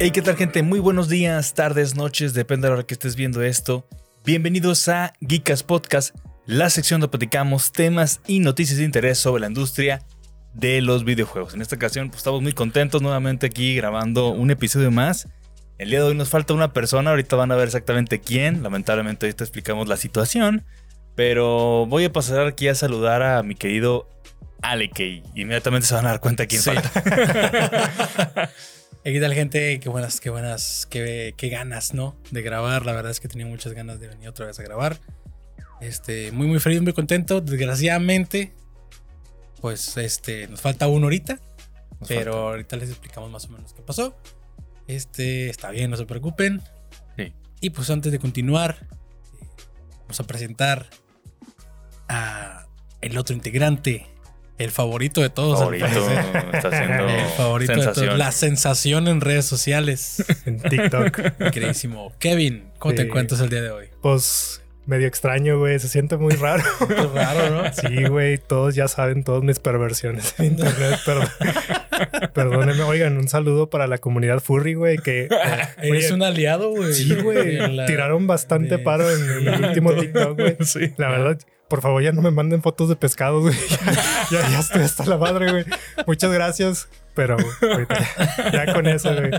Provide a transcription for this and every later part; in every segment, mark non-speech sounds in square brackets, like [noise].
Hey, ¿qué tal gente? Muy buenos días, tardes, noches, depende de la hora que estés viendo esto. Bienvenidos a Geekas Podcast, la sección donde platicamos temas y noticias de interés sobre la industria de los videojuegos. En esta ocasión pues, estamos muy contentos nuevamente aquí grabando un episodio más. El día de hoy nos falta una persona, ahorita van a ver exactamente quién. Lamentablemente ahorita explicamos la situación. Pero voy a pasar aquí a saludar a mi querido Aleke y inmediatamente se van a dar cuenta quién Sí. falta. [laughs] ¿Qué tal, gente? Qué buenas, qué buenas, qué, qué ganas, ¿no? De grabar. La verdad es que tenía muchas ganas de venir otra vez a grabar. Este, muy, muy feliz, muy contento. Desgraciadamente, pues, este, nos falta uno ahorita. Nos pero falta. ahorita les explicamos más o menos qué pasó. Este, está bien, no se preocupen. Sí. Y pues antes de continuar, eh, vamos a presentar a el otro integrante, el favorito de todos. favorito está haciendo [laughs] El favorito de todos. La sensación en redes sociales. [laughs] en TikTok. Queridísimo Kevin, ¿cómo te encuentras el día de hoy? Pues medio extraño, güey. Se siente muy raro. Es [laughs] raro, ¿no? Sí, güey. Todos ya saben todas mis perversiones en internet. Perdón. Perdónenme. Oigan, un saludo para la comunidad furry, güey. Que eh, [laughs] Eres oye, un aliado, güey. Sí, güey. La- Tiraron bastante de- paro en, en el [laughs] último TikTok, güey. Sí. La verdad, por favor, ya no me manden fotos de pescados, güey. [laughs] Ya, ya estoy hasta la madre, güey. Muchas gracias. Pero ahorita ya, ya con eso, güey.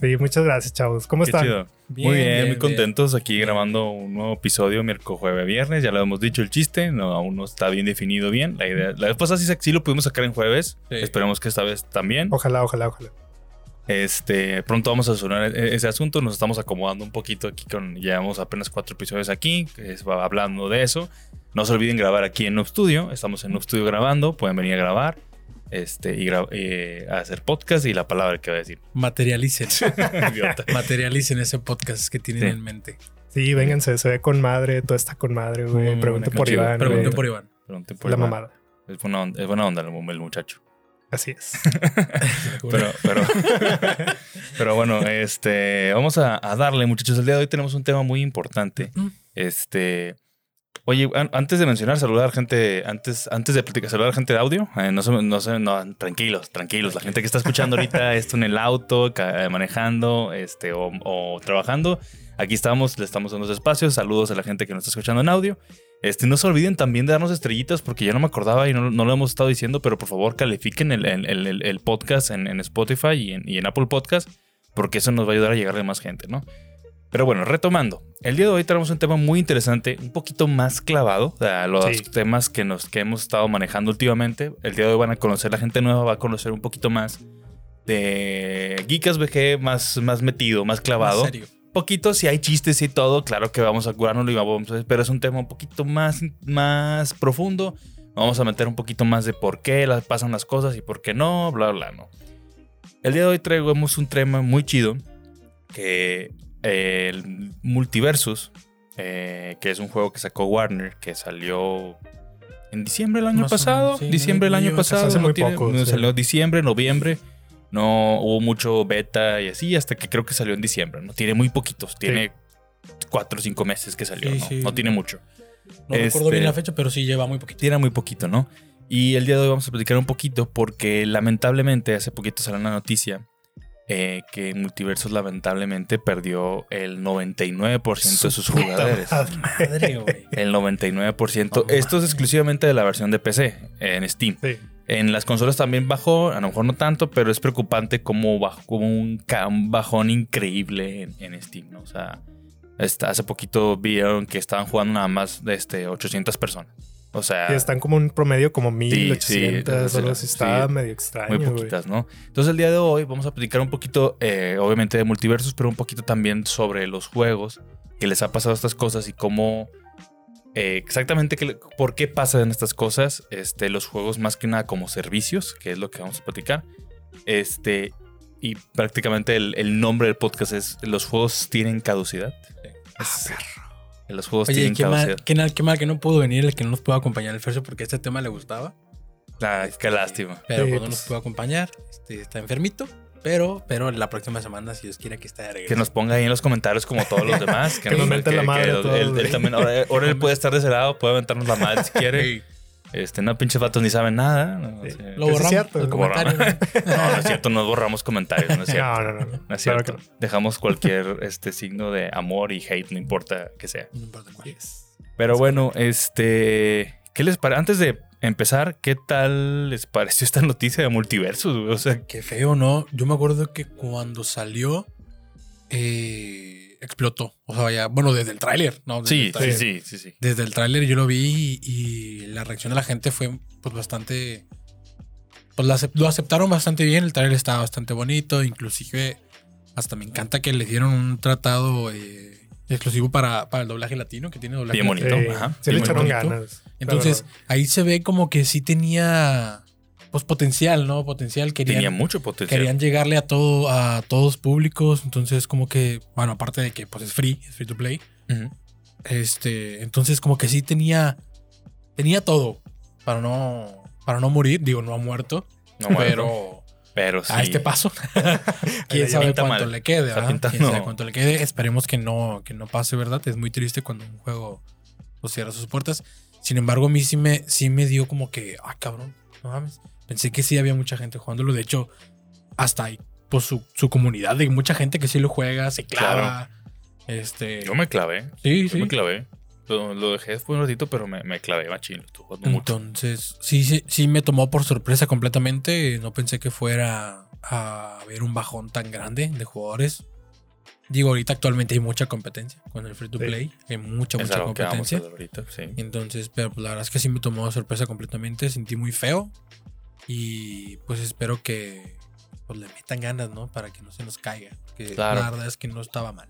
Sí, muchas gracias, chavos. ¿Cómo Qué están? chido. Bien, muy bien, bien, muy bien. contentos aquí grabando un nuevo episodio miércoles, jueves, viernes. Ya lo hemos dicho el chiste, no, aún no está bien definido bien. La idea, la vez pasada sí, sí lo pudimos sacar en jueves. Sí. Esperemos que esta vez también. Ojalá, ojalá, ojalá. Este, pronto vamos a solucionar e- ese asunto. Nos estamos acomodando un poquito aquí con. Llevamos apenas cuatro episodios aquí, que es- va hablando de eso. No se olviden grabar aquí en Noob Studio. Estamos en Noob Studio grabando. Pueden venir a grabar. Este, y gra- eh, a hacer podcast y la palabra que voy a decir. [laughs] Materialicen. [laughs] Materialicen ese podcast que tienen Sí. en mente. Sí, vénganse, se ve con madre, todo está con madre, güey. buena Pregunten por. Iván. Pregunten por Iván. Pregunten por La Iván. mamada. Es buena onda, es buena onda el, el muchacho. Así es. [laughs] Pero, pero, pero bueno, este, vamos a, a darle, muchachos. El día de hoy tenemos un tema muy importante. Mm. Este, oye, an- antes de mencionar, saludar gente, antes, antes de platicar, saludar gente de audio. eh, no, se, no, se- no, tranquilos, tranquilos. La gente que está escuchando ahorita [laughs] esto en el auto, eh, manejando, este, o, o trabajando. Aquí estamos, le estamos dando los espacios. Saludos a la gente que nos está escuchando en audio. Este, no se olviden también de darnos estrellitas porque ya no me acordaba y no, no lo hemos estado diciendo, pero por favor califiquen el, el- el- el- el podcast en, en Spotify y en, y en Apple Podcast porque eso nos va a ayudar a llegarle a más gente, ¿no? Pero bueno, retomando, el día de hoy tenemos un tema muy interesante, un poquito más clavado a los Sí. temas que, nos, que hemos estado manejando últimamente. El día de hoy van a conocer, la gente nueva va a conocer un poquito más de Geekas VG más, más metido, más clavado En serio. poquito, si hay chistes y todo, claro que vamos a curárnoslo y vamos a pero es un tema un poquito más, más profundo. Vamos a meter un poquito más de por qué las, pasan las cosas y por qué no, bla, bla, no. El día de hoy traemos un tema muy chido que eh, el Multiversus, eh, que es un juego que sacó Warner, que salió en diciembre del año Más pasado. sí, diciembre del año pasado. hace no muy tiene- poco, no, sí. Salió diciembre, noviembre. No hubo mucho beta y así, hasta que creo que salió en diciembre. No tiene muy poquitos, tiene cuatro o cinco meses que salió, ¿no? tiene mucho. No recuerdo Este- bien la fecha, pero sí lleva muy poquito. Tiene muy poquito, ¿no? Y el día de hoy vamos a platicar un poquito porque lamentablemente hace poquito salió una noticia eh, que Multiversos lamentablemente perdió el 99% de sus jugadores. madre. Güey. [laughs] El 99%. No Esto es exclusivamente de la versión de PC en Steam. Sí. En las consolas también bajó, a lo mejor no tanto, pero es preocupante como bajó como un, bajón increíble en, en Steam, ¿no? O sea, hace poquito vieron que estaban jugando nada más de este, 800 personas. O sea, Y están como un promedio como sí, 1800 sí, así. Está sí. medio extraño, muy poquitas, ¿no? Entonces el día de hoy vamos a platicar un poquito, eh, obviamente de multiversos, pero un poquito también sobre los juegos que les ha pasado estas cosas y cómo eh, exactamente qué por qué pasan estas cosas. Este, los juegos más que nada como servicios, que es lo que vamos a platicar. Este, y prácticamente el, el nombre del podcast es Los juegos tienen caducidad. Es- los juegos Oye, tienen qué mal, qué, mal, qué mal que no pudo venir el que no nos pudo acompañar el Fercio porque este tema le gustaba. Ay, qué lástima. Pero Sí, pues, no pues. nos pudo acompañar. Este, está enfermito. Pero, pero la próxima semana, si Dios quiere que esté de regreso. Que nos ponga ahí en los comentarios como todos los [laughs] demás. Que nos menten la madre él- también, ahora, ahora él puede estar de ese lado, puede aventarnos la madre si [laughs] quiere. Este, no, pinches vatos ni saben nada. No, Sí. Sí. Lo Eso es borramos. cierto, el lo [laughs] No, no es cierto, no borramos comentarios, no es cierto. No, no, no. no. No es Claro cierto. que. Dejamos cualquier este signo de amor y hate, no importa que sea. No importa cuál. Pero bueno, este. ¿Qué les parece? Antes de empezar, ¿qué tal les pareció esta noticia de multiversos? O sea, Qué feo, ¿no? Yo me acuerdo que cuando salió, eh, explotó. O sea, vaya, bueno, desde el tráiler, ¿no? Desde sí, el sí, sí, sí, sí. Desde el tráiler yo lo vi y, y la reacción de la gente fue pues bastante... Pues lo aceptaron bastante bien, el tráiler estaba bastante bonito, inclusive hasta me encanta que le dieron un tratado eh, exclusivo para, para el doblaje latino, que tiene doblaje Bien bonito. Sí, ajá. sí le Sí, muy echaron bonito. ganas. Entonces ahí se ve como que sí tenía pues potencial, ¿no? Potencial, querían, Tenía mucho potencial. querían llegarle a todo a todos públicos, entonces como que, bueno, aparte de que pues es free, es free to play, Ujú. este, entonces como que sí tenía tenía todo para no para no morir, digo, no ha muerto, No, pero pero sí. a este paso [laughs] quién sabe cuánto mal. le quede, ¿verdad? Quién sabe cuánto le quede. Esperemos que no que no pase, ¿verdad? Es muy triste cuando un juego pues, cierra sus puertas. Sin embargo, a mí sí me sí me dio como que, ah, cabrón, no mames. Pensé que sí había mucha gente jugándolo, de hecho, hasta hay pues su, su comunidad de mucha gente que sí lo juega, se clava. Este, Yo me clavé. sí, Yo sí. me clavé. Lo, lo dejé después un ratito, pero me, me clavé machín. Mucho. Entonces, sí, sí, sí me tomó por sorpresa completamente. No pensé que fuera a haber un bajón tan grande de jugadores. Digo, ahorita actualmente hay mucha competencia con el free to Sí. play. Hay mucha, Es mucha competencia. ahorita. Sí. Entonces, pero pues, la verdad es que sí me tomó sorpresa completamente. Sentí muy feo. Y pues espero que pues, le metan ganas, ¿no? Para que no se nos caiga. Que Claro. la verdad es que no estaba mal.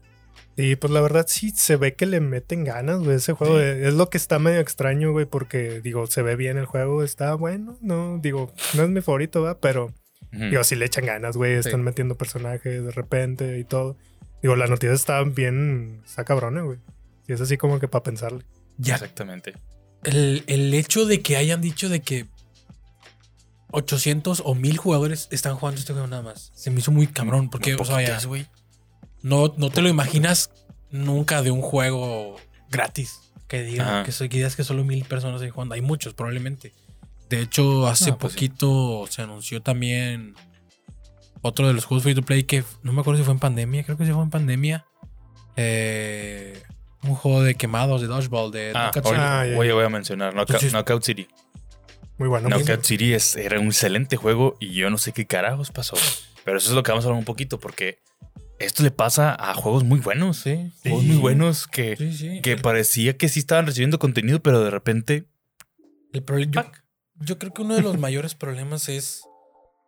Sí, pues la verdad sí se ve que le meten ganas, güey. Ese juego Sí. eh, es lo que está medio extraño, güey, porque digo, se ve bien el juego, está bueno, no, digo, no es mi favorito, ¿va? Pero digo, sí le echan ganas, güey, están Sí. metiendo personajes de repente y todo. Digo, la noticia está bien, está cabrona, güey. Y es así como que para pensarle. Ya Exactamente. el, el hecho de que hayan dicho de que 800 o 1000 jugadores están jugando este juego nada más. Se me hizo muy cabrón. Porque, o sea, poquitos, güey. no, no te lo imaginas nunca de un juego gratis. Que digan Ajá. que, so- que digas que solo mil personas ahí jugando. Hay muchos, probablemente. De hecho, hace No, pues sí. poquito se anunció también otro de los juegos free to play que no me acuerdo si fue en pandemia. Creo que sí fue en pandemia. Eh, un juego de quemados, de dodgeball, de Ah, Knockout City. Ah, oye, voy a mencionar Knockout, Entonces- Knockout City. Muy bueno. Knockout City es- era un excelente juego y yo no sé qué carajos pasó. Pero eso es lo que vamos a hablar un poquito porque esto le pasa a juegos muy buenos. Sí, Juegos muy buenos que, Sí, sí. que parecía que sí estaban recibiendo contenido, pero de repente. El yo, yo creo que uno de los mayores problemas es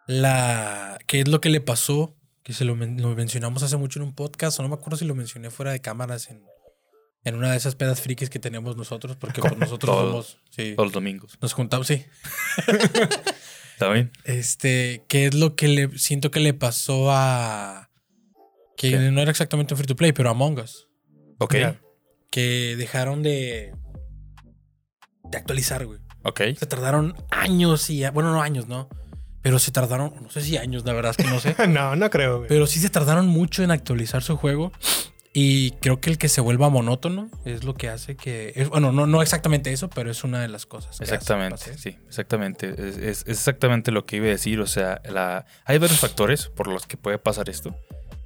la. ¿Qué es lo que le pasó? Que se lo, men- lo mencionamos hace mucho en un podcast, o no me acuerdo si lo mencioné fuera de cámaras en, en una de esas pedas frikis que tenemos nosotros, porque pues, nosotros Todos. somos. Sí, Todos los domingos. nos juntamos, sí. [laughs] ¿Está bien? Este, ¿qué es lo que le siento que le pasó a. Que ¿Qué? no era exactamente un free to play, pero a Among Us. Ok. Que dejaron de. de actualizar, güey. Ok. Se tardaron años y... Bueno, no años, ¿no? Pero se tardaron, no sé si años, la verdad es que no sé. [laughs] no, no creo, güey. pero sí se tardaron mucho en actualizar su juego. Y creo que el que se vuelva monótono es lo que hace que... es- bueno, no, no exactamente eso, pero es una de las cosas. Exactamente, sí, exactamente. Es, es- es exactamente lo que iba a decir. O sea, la, hay varios factores por los que puede pasar esto.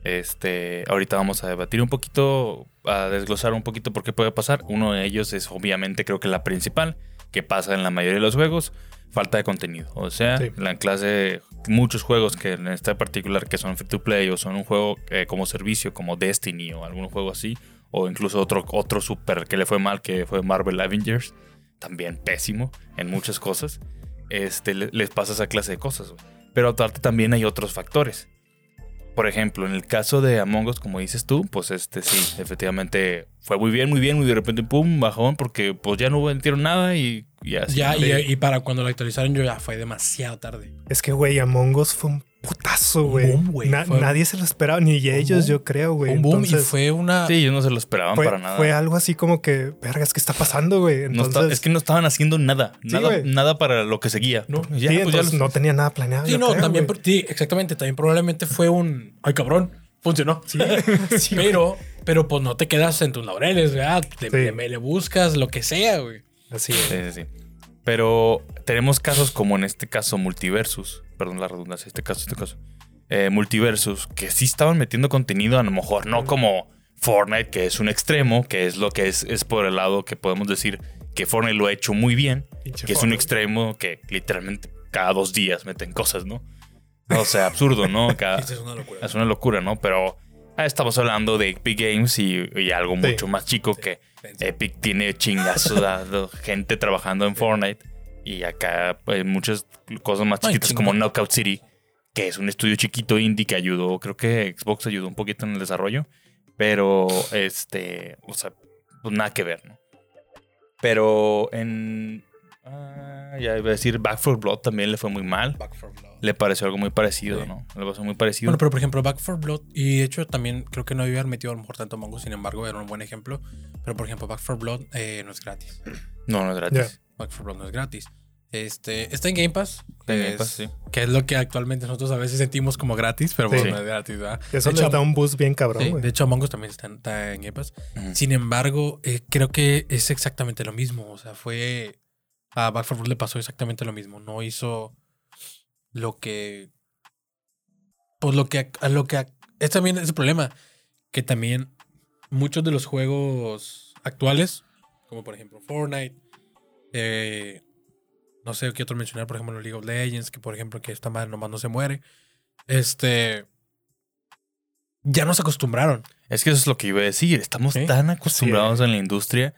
Este, ahorita vamos a debatir un poquito, a desglosar un poquito por qué puede pasar. Uno de ellos es obviamente creo que la principal, que pasa en la mayoría de los juegos, falta de contenido. O sea, Sí. la clase, muchos juegos que en este particular que son free to play o son un juego eh, como servicio, como Destiny o algún juego así, o incluso otro, otro super que le fue mal, que fue Marvel Avengers, también pésimo en muchas cosas, este, le- les pasa esa clase de cosas. Pero aparte también hay otros factores. Por ejemplo, en el caso de Among Us, como dices tú, pues este sí, efectivamente fue muy bien, muy bien, y de repente, pum, bajón, porque pues ya no vendieron nada y, y así. Ya, y para cuando lo actualizaron yo ya fue demasiado tarde. Es que, güey, Among Us fue un putazo, Un güey. boom, güey. Na- Fue- nadie se lo esperaba, ni ellos, boom. yo creo, güey. un boom y fue una. Sí, ellos no se lo esperaban fue, para nada. fue algo así como que, vergas, ¿qué está pasando, güey? No está- es que no estaban haciendo nada. Sí, nada, nada para lo que seguía. No. Ya, sí, pues ya entonces los- no tenía nada planeado. Sí, no, creo, también. Sí, exactamente. También probablemente fue un. Ay, cabrón. Funcionó. Sí, [laughs] güey. pero, pero pues no te quedas en tus laureles, ¿verdad? Te, Sí. le, le buscas lo que sea, güey. Así es. Sí, sí, sí. Pero tenemos casos como en este caso Multiversus, perdón la redundancia, este caso, este caso, eh, Multiversus, que sí estaban metiendo contenido, a lo mejor no como Fortnite, que es un extremo, que es lo que es, es por el lado que podemos decir que Fortnite lo ha hecho muy bien, Pinche que es un extremo que literalmente cada dos días meten cosas, ¿no? O sea, absurdo, ¿no? Cada- [laughs] es una locura. es una locura, ¿no? Pero ah, estamos hablando de Epic Games y, y algo Sí. mucho más chico que Epic tiene chingazos de [laughs] gente trabajando en Fortnite. Y acá hay muchas cosas más Ay, chiquitas chingón. como Knockout City, que es un estudio chiquito indie que ayudó, creo que Xbox ayudó un poquito en el desarrollo. Pero, este, o sea, pues nada que ver, ¿no? Pero en... ah, ya iba a decir, Back 4 Blood también le fue muy mal. Back 4 Blood. Le pareció algo muy parecido, Sí. ¿no? Le pasó muy parecido. Bueno, pero por ejemplo, Back 4 Blood, y de hecho también creo que no había metido a lo mejor tanto Mongo, sin embargo, era un buen ejemplo. Pero por ejemplo, Back 4 Blood eh, no es gratis. no, no es gratis. Ya. Back 4 Blood no es gratis. Este, está en Game Pass. Que Game es- Pass, sí. Que es lo que actualmente nosotros a veces sentimos como gratis, pero bueno, Sí. no es gratis, ¿verdad? Eso de les hecho, da un boost bien cabrón, sí, güey. de hecho, Among Us también está, en- está en Game Pass. Sin embargo, eh, creo que es exactamente lo mismo. O sea, fue. A Back 4 Blood le pasó exactamente lo mismo. No hizo lo que. Pues lo que. A lo que es también ese problema. Que también muchos de los juegos actuales, como por ejemplo Fortnite, eh, no sé qué otro mencionar, por ejemplo, League of Legends, que por ejemplo, que esta madre nomás no se muere. Este. Ya nos acostumbraron. Es que eso es lo que iba a decir. Estamos tan acostumbrados en la industria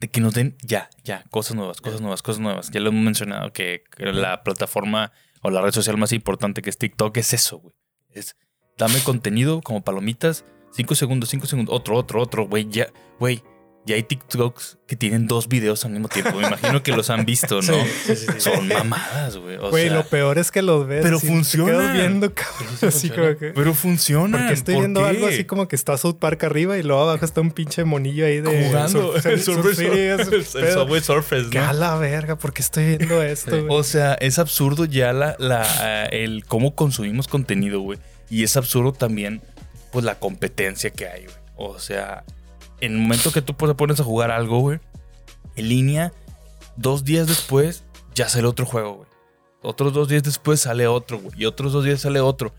de que nos den ya, ya, cosas nuevas, cosas nuevas, cosas nuevas. Ya lo hemos mencionado que que la plataforma o la red social más importante que es TikTok es eso, güey. Es dame contenido como palomitas, cinco segundos, cinco segundos, otro, otro, otro, güey, ya, güey. Ya hay TikToks que tienen dos videos al mismo tiempo. Me imagino que los han visto, ¿no? [laughs] Sí, sí, sí, sí. Son mamadas, güey. O Güey, sea, lo peor es que los ves. pero y funciona. quedas viendo, cabrón. Sí, sí así funciona. como que. pero funciona. Porque estoy viendo algo así como que está South Park arriba y luego abajo está un pinche monillo ahí de. jugando [laughs] el el. Subway Surfers, Que ¿no? a la verga, porque estoy viendo [laughs] esto, güey. O sea, es absurdo ya la, la, el cómo consumimos contenido, güey. Y es absurdo también, pues, la competencia que hay, güey. O sea, en el momento que tú te pones a jugar algo, güey, en línea, dos días después ya sale otro juego, güey. Otros dos días después sale otro, güey. Y otros dos días sale otro.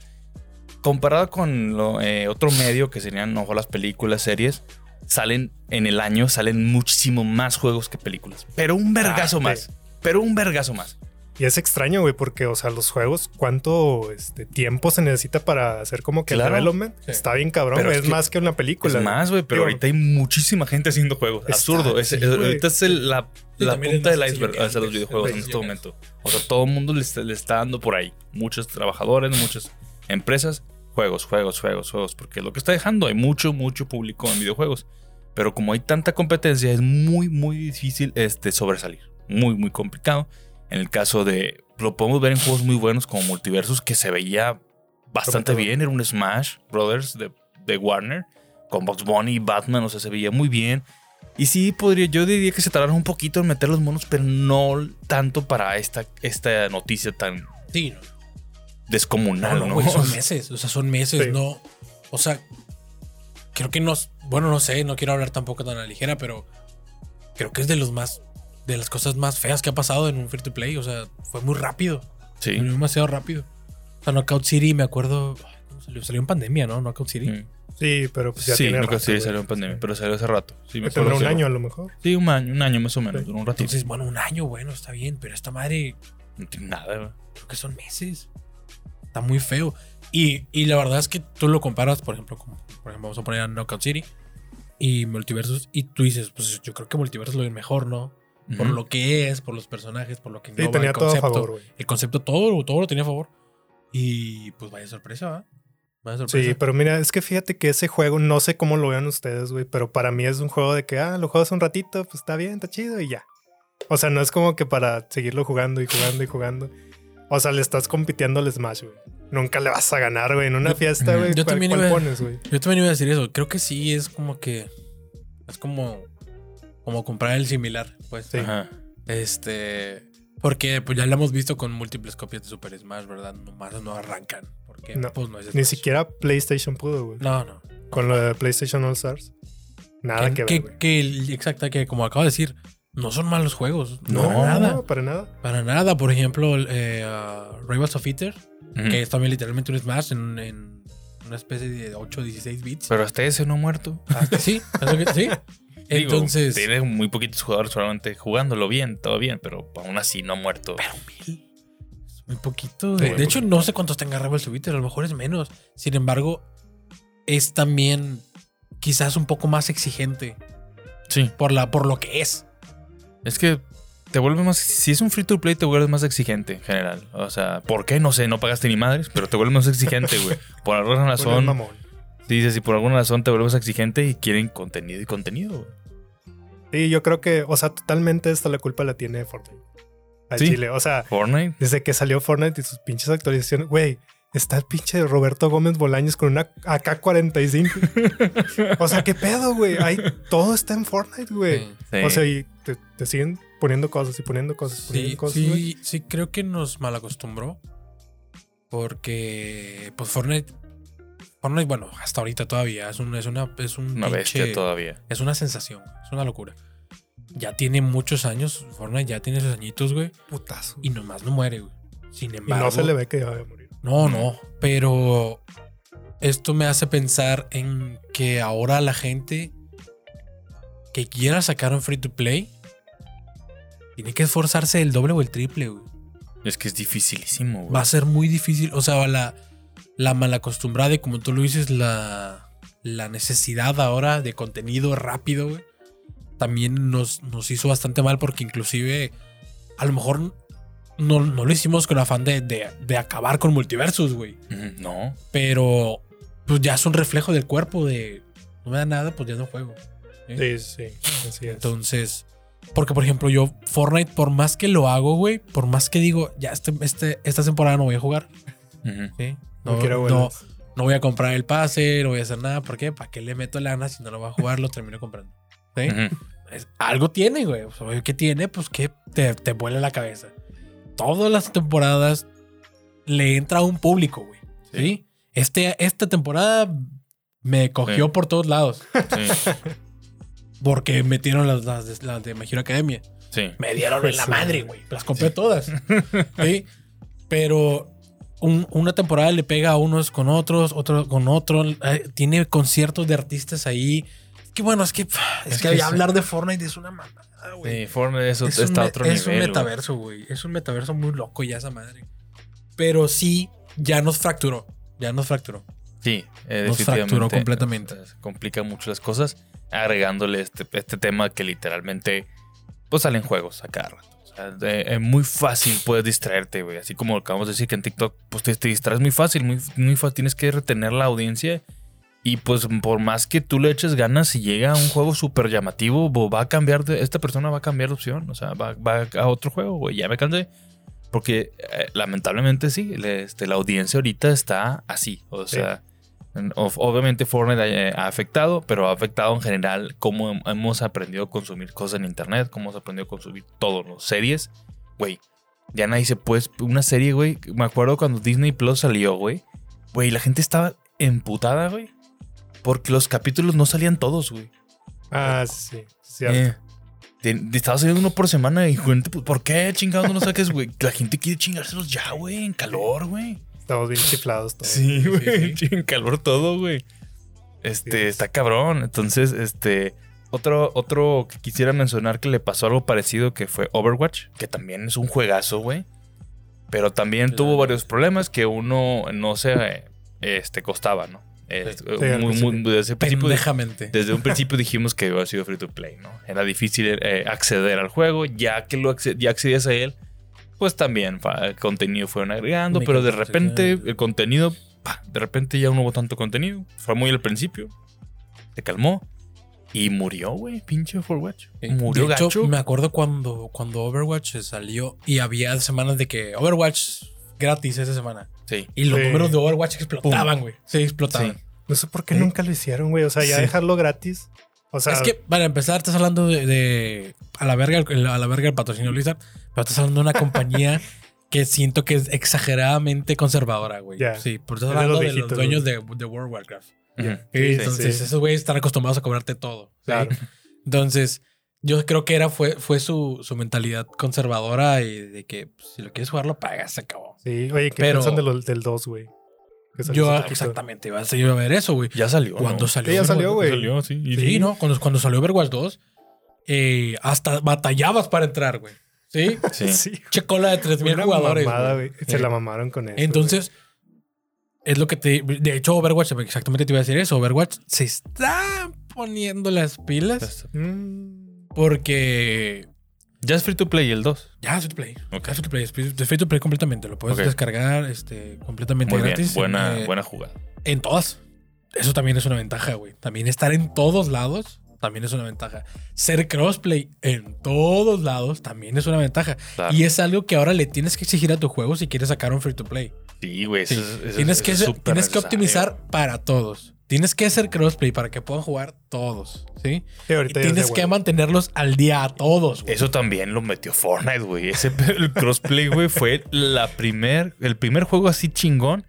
Comparado con lo, eh, otro medio que serían, ojo, las películas, series, salen en el año, salen muchísimo más juegos que películas. Pero un vergazo Ah, más. Pero un vergazo más. Y es extraño, güey, porque, o sea, los juegos, ¿cuánto este, tiempo se necesita para hacer como que Claro. el development? Sí. Está bien cabrón, Pero es Es, que más que una película. Es más, güey, pero Digo, ahorita hay muchísima gente haciendo juegos. Está- Absurdo. Es- sí, es- ahorita es el- la, la punta del iceberg hacia los videojuegos en este momento. O sea, todo el mundo le está, le está dando por ahí. Muchos trabajadores, muchas empresas, juegos, juegos, juegos, juegos. Porque lo que está dejando, hay mucho, mucho público en videojuegos. Pero como hay tanta competencia, es muy, muy difícil este, sobresalir. Muy, muy complicado. En el caso de. Lo podemos ver en juegos muy buenos como Multiversus, que se veía bastante bien. Era un Smash Brothers de, de Warner. Con Box Bunny y Batman, o sea, se veía muy bien. Y sí, podría, yo diría que se tardaron un poquito en meter los monos, pero no tanto para esta, esta noticia tan Sí, descomunal, No, ¿no? no, güey, son [laughs] meses. O sea, son meses, Sí. no. O sea, creo que no. Bueno, no sé, no quiero hablar tampoco tan a la ligera, pero creo que es de los más. De las cosas más feas que ha pasado en un free to play. O sea, fue muy rápido. Sí. Fue demasiado rápido. O sea, Knockout City, me acuerdo. ay, ¿cómo salió? Salió en pandemia, ¿no? Knockout City. Mm. Sí, pero pues ya sí, tiene no rato, sí salió en pandemia, Sí. pero salió hace rato. Sí, me tendrá acuerdo un año a lo mejor. Sí, un año, un año más o menos, Sí. duró un ratito. Entonces, bueno, un año, bueno, está bien, pero esta madre no tiene nada, güey. creo que son meses. Está muy feo. Y, y la verdad es que tú lo comparas, por ejemplo, como, por ejemplo, vamos a poner a Knockout City y Multiversus, y tú dices, pues yo creo que Multiversus lo es mejor, ¿no? Por lo que es, por los personajes, por lo que Sí, engloba tenía el todo a concepto. favor. El concepto, todo, todo lo tenía a favor. Y pues vaya sorpresa, ¿va? Vaya sorpresa. Sí, pero mira, es que fíjate que ese juego, no sé cómo lo vean ustedes, güey, pero para mí es un juego de que, ah, lo juegas un ratito, pues está bien, está chido y ya. O sea, no es como que para seguirlo jugando y jugando y jugando. O sea, le estás compitiendo al Smash, güey. nunca le vas a ganar, güey. En una fiesta, güey, yo ¿cuál, también cuál iba- pones, güey? Yo también iba a decir eso. Creo que sí es como que. Es como. Como comprar el similar, pues. Sí. Ajá. Este. Porque pues ya lo hemos visto con múltiples copias de Super Smash, ¿verdad? Nomás no arrancan. Porque No, pues no es Ni siquiera PlayStation pudo, güey. No, no. Con lo de PlayStation All Stars. Nada que, ver, güey. que, exacto, que como acabo de decir, no son malos juegos. No, No, nada. No, para nada. Para nada. Por ejemplo, eh, uh, Rivals of Ujú. que es también literalmente un Smash en, en una especie de 8 16 bits. Pero hasta ese no ha muerto. Hasta- sí, es sí. Digo, Entonces. tiene muy poquitos jugadores solamente jugándolo bien, todo bien, pero aún así no ha muerto. mil. Es Muy poquito. De, Muy de hecho, no sé cuántos tenga Rebel Twitter, a lo mejor es menos. Sin embargo, es también quizás un poco más exigente Sí. por, la, por lo que es. Es que te vuelve más. Si es un free to play, te vuelves más exigente en general. O sea, ¿por qué? No sé, no pagaste ni madres, pero te vuelves más exigente, güey. [laughs] Por alguna razón. mamón. Dices, si por alguna razón te vuelves exigente y quieren contenido y contenido, güey. Sí, yo creo que, o sea, totalmente esta la culpa la tiene Fortnite. Al Sí. Chile. O sea, Fortnite. desde que salió Fortnite y sus pinches actualizaciones, güey, está el pinche Roberto Gómez Bolaños con una AK-45. [laughs] o sea, ¿qué pedo, güey? Ahí todo está en Fortnite, güey. Sí. Sí. O sea, y te, te siguen poniendo cosas y poniendo cosas, poniendo Sí, cosas, sí, sí, creo que nos malacostumbró. Porque, pues, Fortnite. Fortnite, bueno, hasta ahorita todavía es, un, es una. Es un una bestia todavía. Es una sensación, es una locura. Ya tiene muchos años, Fortnite ya tiene sus añitos, güey. Putazo. Y nomás no muere, güey. Sin Y embargo. no se le ve que ya va a morir. No, no. Pero esto me hace pensar en que ahora la gente que quiera sacar un free to play tiene que esforzarse el doble o el triple, güey. Es que es dificilísimo, güey. Va a ser muy difícil. O sea, la, la malacostumbrada y como tú lo dices, la, la necesidad ahora de contenido rápido, güey, también nos, nos hizo bastante mal porque inclusive a lo mejor no, no lo hicimos con afán de, de, de acabar con multiversos, güey. No. Pero pues ya es un reflejo del cuerpo de no me da nada, pues ya no juego. ¿eh? Sí, sí, así es. Entonces, porque por ejemplo, yo Fortnite, por más que lo hago, güey, por más que digo, ya este, este, esta temporada no voy a jugar. ¿sí? No, No, quiero no, voy a comprar el pase, no voy a hacer nada. ¿Por qué? ¿Para qué le meto lana si no lo voy a jugar? Lo termino comprando. ¿sí? Es- algo tiene, güey. O sea, ¿Qué tiene? Pues que te, te vuela la cabeza. Todas las temporadas le entra a un público, güey. ¿sí? Este, esta temporada me cogió Sí. por todos lados. Sí, [laughs] Porque metieron las, las, de- las de My Hero Academia. sí. Me dieron en la Sí. madre, güey. Las compré todas. [laughs] ¿sí? Pero un- una temporada le pega a unos con otros, otro con otro. Eh, tiene conciertos de artistas ahí. Que bueno, es que, es, Es que, hablar de Fortnite es una mamada, güey. Sí, Fortnite eso es está un, a otro es un nivel. metaverso, güey. Es un metaverso muy loco ya esa madre. Pero sí, ya nos fracturó. Ya nos fracturó. Sí, eh, Nos fracturó completamente. Complica mucho las cosas, agregándole este, este tema que literalmente pues salen juegos a cada rato. Es muy fácil puedes distraerte, güey. Así como acabamos de decir que en TikTok pues te, te distraes muy fácil, muy, muy fácil. Tienes que retener la audiencia. Y pues por más que tú le eches ganas, si llega un juego súper llamativo, bo- va a cambiar de, esta persona va a cambiar de opción. O sea, va, va a otro juego, güey. Ya me cansé. Porque eh, lamentablemente sí, le- este, la audiencia ahorita está así. O sea, obviamente Fortnite eh, ha afectado, pero ha afectado en general cómo hem- hemos aprendido a consumir cosas en internet, cómo hemos aprendido a consumir todo, ¿no? Series, güey. Ya nadie se puede. Una serie, güey. Me acuerdo cuando Disney Plus salió, güey. Güey, la gente estaba emputada, güey. Porque los capítulos no salían todos, güey. Ah, sí, cierto. Eh, estaba saliendo uno por semana y gente, ¿por qué chingados no lo saques, güey? La gente quiere chingárselos ya, güey, en calor, güey. Estamos bien chiflados todos. Sí, sí, güey, [laughs] en calor todo, güey. Este, Sí. está cabrón. Entonces, este, otro, otro que quisiera mencionar que le pasó algo parecido que fue Overwatch, que también es un juegazo, güey. Pero también Claro. tuvo varios problemas que uno no se, este, costaba, ¿no? Este, Sí, al muy- muy- desde, un [laughs] principio dijimos que había sido free to play, ¿no? Era difícil eh, acceder al juego, ya que lo ya accedías a él, pues también fa- el contenido fueron agregando, pero de repente el contenido, pa, de repente ya no hubo tanto contenido. Fue muy al principio, se calmó y murió, güey, pinche Overwatch. Sí. Murió de hecho, gacho. me acuerdo cuando, cuando Overwatch salió y había semanas de que Overwatch gratis esa semana. Sí. Y los Sí. números de Overwatch explotaban, güey. Sí, explotaban. Sí. No sé por qué Sí. nunca lo hicieron, güey. O sea, ya Sí. dejarlo gratis. O sea, es que, para empezar, estás hablando de, de- a la verga el- a la verga el patrocinio Blizzard, pero estás hablando de una compañía [laughs] que siento que es exageradamente conservadora, güey. Sí, porque estás Es de hablando de los dueños de, de World of Warcraft. Sí, Sí, entonces, sí. esos güeyes están acostumbrados a cobrarte todo. ¿sí? Claro. Entonces, yo creo que era, fue, fue su, su mentalidad conservadora y de que pues, si lo quieres jugar, lo pagas, se acabó. sí. Oye, ¿qué Pero- piensan de lo- del 2, güey? Que salió Yo, exactamente, iba a seguir a ver eso, güey. Ya salió. Cuando ¿no? salió. Sí, ya salió, güey. Salió, sí. Y- Sí, ¿no? Cuando, cuando salió Overwatch 2, eh, hasta batallabas para entrar, güey. ¿Sí? Sí. [laughs] Sí. Che cola de 3000 Una jugadores. mamada, güey. güey. Se Eh, la mamaron con eso. Entonces, es lo que te. De hecho, Overwatch, exactamente te iba a decir eso. Overwatch se está poniendo las pilas. Mm, porque Ya es free to play el 2. ya es free to play. Ok. Ya es free to play. Es free to play completamente. Lo puedes descargar este, completamente Muy bien. gratis. Buena, Eh, buena jugada. En todas. Eso también es una ventaja, güey. También estar en todos lados también es una ventaja. Ser crossplay en todos lados también es una ventaja. Claro. Y es algo que ahora le tienes que exigir a tu juego si quieres sacar un free to play. Sí, güey. Sí. eso es- eso tienes es- que, es tienes que optimizar para todos. Tienes que hacer crossplay para que puedan jugar todos, ¿sí? Y tienes que mantenerlos al día a todos. güey. Eso también lo metió Fortnite, güey. Ese el crossplay, güey, fue la primer, el primer juego así chingón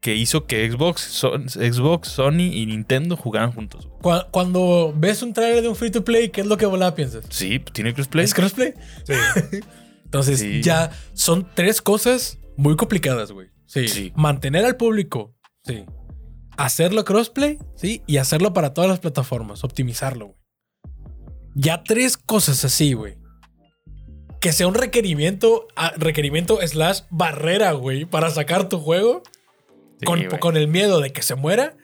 que hizo que Xbox, Son- Xbox, Sony y Nintendo jugaran juntos. Cuando ves un trailer de un free to play, ¿qué es lo que volada piensas? Sí, tiene crossplay. ¿Es crossplay? Sí. [laughs] Entonces, Sí. ya son tres cosas muy complicadas, güey. Sí. Sí. Mantener al público. Sí. Hacerlo crossplay, sí. Y hacerlo para todas las plataformas. Optimizarlo, güey. Ya tres cosas así, güey. Que sea un requerimiento, ah, requerimiento slash barrera, güey, para sacar tu juego Sí, con, con el miedo de que se muera.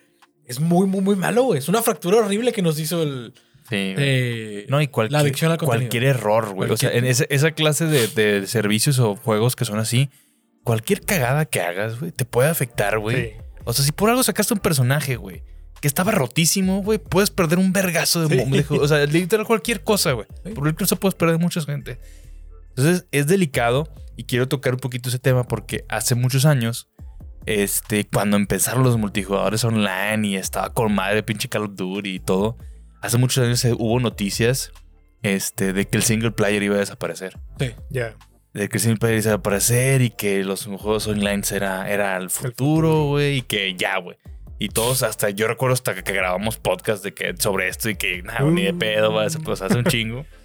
Es muy, muy, muy malo, güey. Es una fractura horrible que nos hizo el. Sí, eh, No, y cualquier, la adicción al cualquier error, güey. O sea, en esa clase de, de servicios o juegos que son así, cualquier cagada que hagas, güey, te puede afectar, güey. Sí. O sea, si por algo sacaste un personaje, güey, que estaba rotísimo, güey, puedes perder un vergazo de, Sí. de O sea, literal cualquier cosa, güey. Sí. Por incluso puedes perder mucha gente. Entonces, es delicado y quiero tocar un poquito ese tema porque hace muchos años, este, cuando empezaron los multijugadores online y estaba con madre pinche Call of Duty y todo, hace muchos años eh, hubo noticias, este, de que el single player iba a desaparecer sí. Ya. De que single player iba a desaparecer y que los juegos online era, era el futuro, güey, y que ya, güey. Y todos hasta, yo recuerdo hasta que, que grabamos podcast de que sobre esto y que nada, ni de pedo, va, eso pues hace un chingo. [laughs]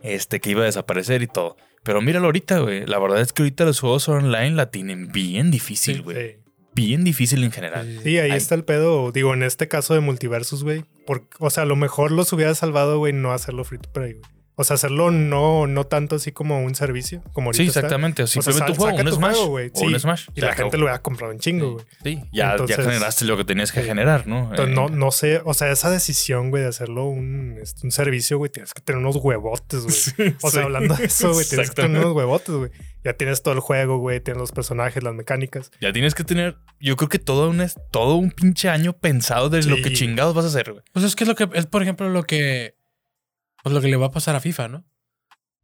Este, que iba a desaparecer y todo. Pero míralo ahorita, güey. La verdad es que ahorita los juegos online la tienen bien difícil, güey. Sí. Bien difícil en general. Sí, ahí está el pedo. Digo, en este caso de multiversus, güey. O sea, a lo mejor los hubiera salvado, güey, no hacerlo free to play, güey. O sea, hacerlo no, no tanto así como un servicio, como ahorita Sí, está. exactamente. O sea, simplemente un sa- juego, un tu Smash. juego, güey. o un Sí. Smash. Y la acabó. gente lo hubiera comprado un chingo, güey. Sí, ya, Entonces- ya generaste lo que tenías que Sí. generar, ¿no? Entonces, Eh, no, no sé, o sea, esa decisión, güey, de hacerlo un, este, un servicio, güey, tienes que tener unos huevotes, güey. O sea, sí. hablando de eso, güey, tienes que tener Exactamente. unos huevotes, güey. Ya tienes todo el juego, güey, tienes los personajes, las mecánicas. Ya tienes que tener, yo creo que todo un, es- todo un pinche año pensado de lo que chingados vas a hacer, güey. Pues es que es lo que es, por ejemplo, lo que. Pues lo que le va a pasar a FIFA, ¿no?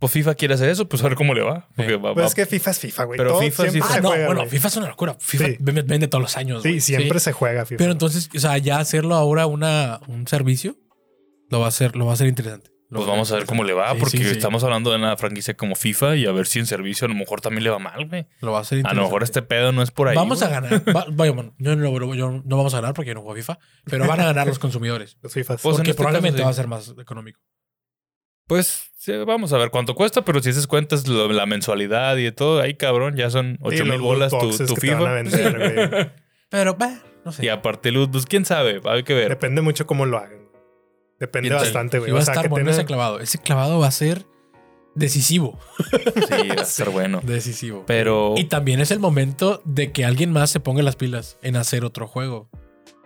Pues FIFA quiere hacer eso, pues a ver cómo le va. Porque Sí. va, Pero va- es que FIFA es FIFA, güey. Pero Todo FIFA siempre fue- Ah, no, juega, bueno, güey. FIFA es una locura. FIFA Sí. vende, vende todos los años. Sí, güey. siempre se juega FIFA. Pero entonces, o sea, ya hacerlo ahora una, un servicio lo va a hacer, lo va a hacer interesante. Lo pues va a vamos a ver cómo le va, Sí, porque sí, sí. estamos hablando de una franquicia como FIFA y a ver si en servicio a lo mejor también le va mal, güey. Lo va a hacer A interesante. lo mejor este pedo no es por ahí. Vamos a güey. ganar. Va- vaya, bueno, yo no, yo no- no vamos a ganar porque yo no juego FIFA, pero van a ganar los consumidores. Los FIFAs. Pues en porque este probablemente caso, va a ser más económico. Pues sí, vamos a ver cuánto cuesta, pero si haces cuentas lo- la mensualidad y de todo, ahí cabrón, ya son Sí, 8 los mil bolas tu, tu FIFA. vender, [laughs] güey. Pero, bah, no sé. Y aparte luz, pues quién sabe, hay que ver. Depende mucho cómo lo hagan. Depende ¿Quién sabe? bastante, güey. va a O sea, estar bueno tenga- ese clavado. Ese clavado va a ser decisivo. Sí, va a [laughs] estar bueno. Decisivo. Pero Y también es el momento de que alguien más se ponga las pilas en hacer otro juego.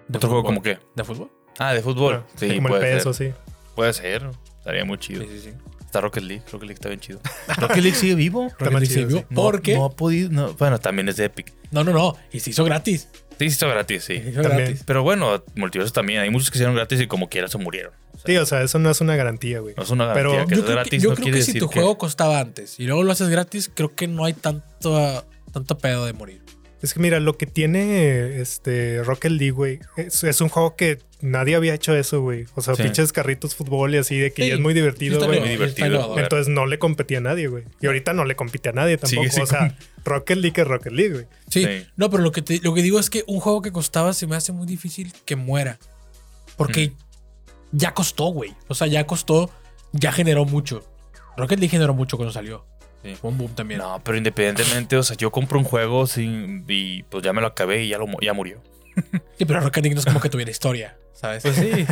De otro juego como qué? ¿De fútbol? Ah, de fútbol. Ah, Sí, como el puede peso, ser. sí. Puede ser. Estaría muy chido. Sí, sí, sí. Está Rocket League. Rocket League está bien chido. [laughs] Rocket League sigue vivo. Rocket League vio sí. No, porque... No No, ha podido. no, bueno, también es de Epic. no, no, Y se hizo gratis. Sí, sí, gratis, sí. Se hizo gratis. Pero bueno, multiversos también. Hay muchos que hicieron gratis y como quiera se murieron. O sea, Sí, o sea, eso no es una garantía, güey. no es una Pero garantía que Yo es creo gratis. que, yo no creo quiere que si tu que- juego costaba antes y luego lo haces gratis, creo que no hay tanto, tanto pedo de morir. Es que mira, lo que tiene este Rocket League, güey, es, es un juego que nadie había hecho eso, güey. O sea, Sí. pinches carritos, fútbol y así, de que Sí, ya es muy divertido, güey. muy divertido. Entonces no le competía a nadie, güey. Y ahorita no le compite a nadie tampoco. O sea, Rocket League es Rocket League, güey. Sí. Sí. No, pero lo que, te- lo que digo es que un juego que costaba se me hace muy difícil que muera. Porque ya costó, güey. O sea, ya costó, ya generó mucho. Rocket League generó mucho cuando salió. Sí. Fue un boom también. No, pero independientemente, o sea, yo compro un juego sin, y pues ya me lo acabé y ya, lo, ya murió. Sí, pero Rocket League no es como que tuviera historia, ¿sabes? Pues sí.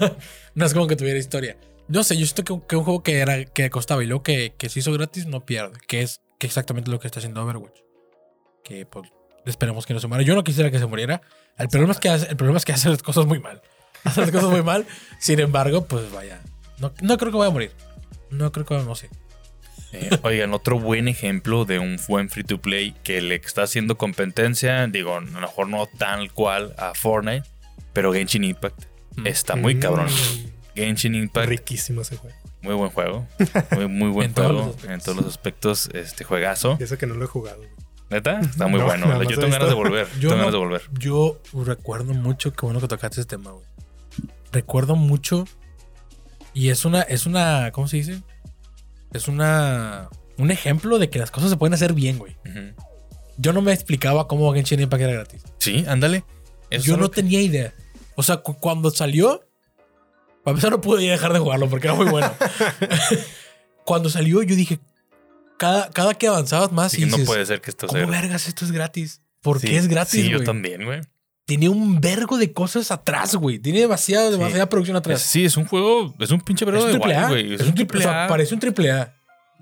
[laughs] no es como que tuviera historia. No sé, yo siento que, un- que un juego que era que costaba y luego que, que se hizo gratis no pierde. Que es que exactamente lo que está haciendo Overwatch. Que pues esperemos que no se muera. Yo no quisiera que se muriera. El problema es que hace, el problema es que hace las cosas muy mal. Hace las cosas muy mal. Sin embargo, pues vaya. No, no creo que vaya a morir. No creo que vaya, no sé. Eh, oigan, otro buen ejemplo de un buen free to play que le está haciendo competencia, digo, a lo mejor no tal cual a Fortnite, pero Genshin Impact. Mm. Está muy cabrón. Mm, Genshin Impact, Riquísimo ese juego. muy buen juego. Muy, muy buen [laughs] En juego. en todos los aspectos, este juegazo. Y eso que no lo he jugado. güey. ¿Neta? Está [laughs] muy No, bueno. Yo tengo he ganas de volver. Yo tengo no- ganas de volver. Yo recuerdo mucho, qué bueno que tocaste ese tema, güey. Recuerdo mucho. Y es una, es una, ¿cómo se dice? Es una, un ejemplo de que las cosas se pueden hacer bien, güey. Yo no me explicaba cómo Genshin Impact era gratis. Sí, ándale. Eso Yo no que- tenía idea. O sea, cu- cuando salió, para empezar no pude dejar de jugarlo porque era muy bueno. [laughs] [laughs] cuando salió, yo dije, cada, cada que avanzabas más, Sí, y no puede ser que esto ¿cómo sea. vergas esto es gratis? ¿Por Sí, qué es gratis, Sí, yo también, güey. Tiene un vergo de cosas atrás, güey. Tiene demasiada, Sí. demasiada producción Es- atrás. Sí, es un juego, es un pinche Es un de triple guay, A. güey. Es un triple, o sea, A. parece un triple A.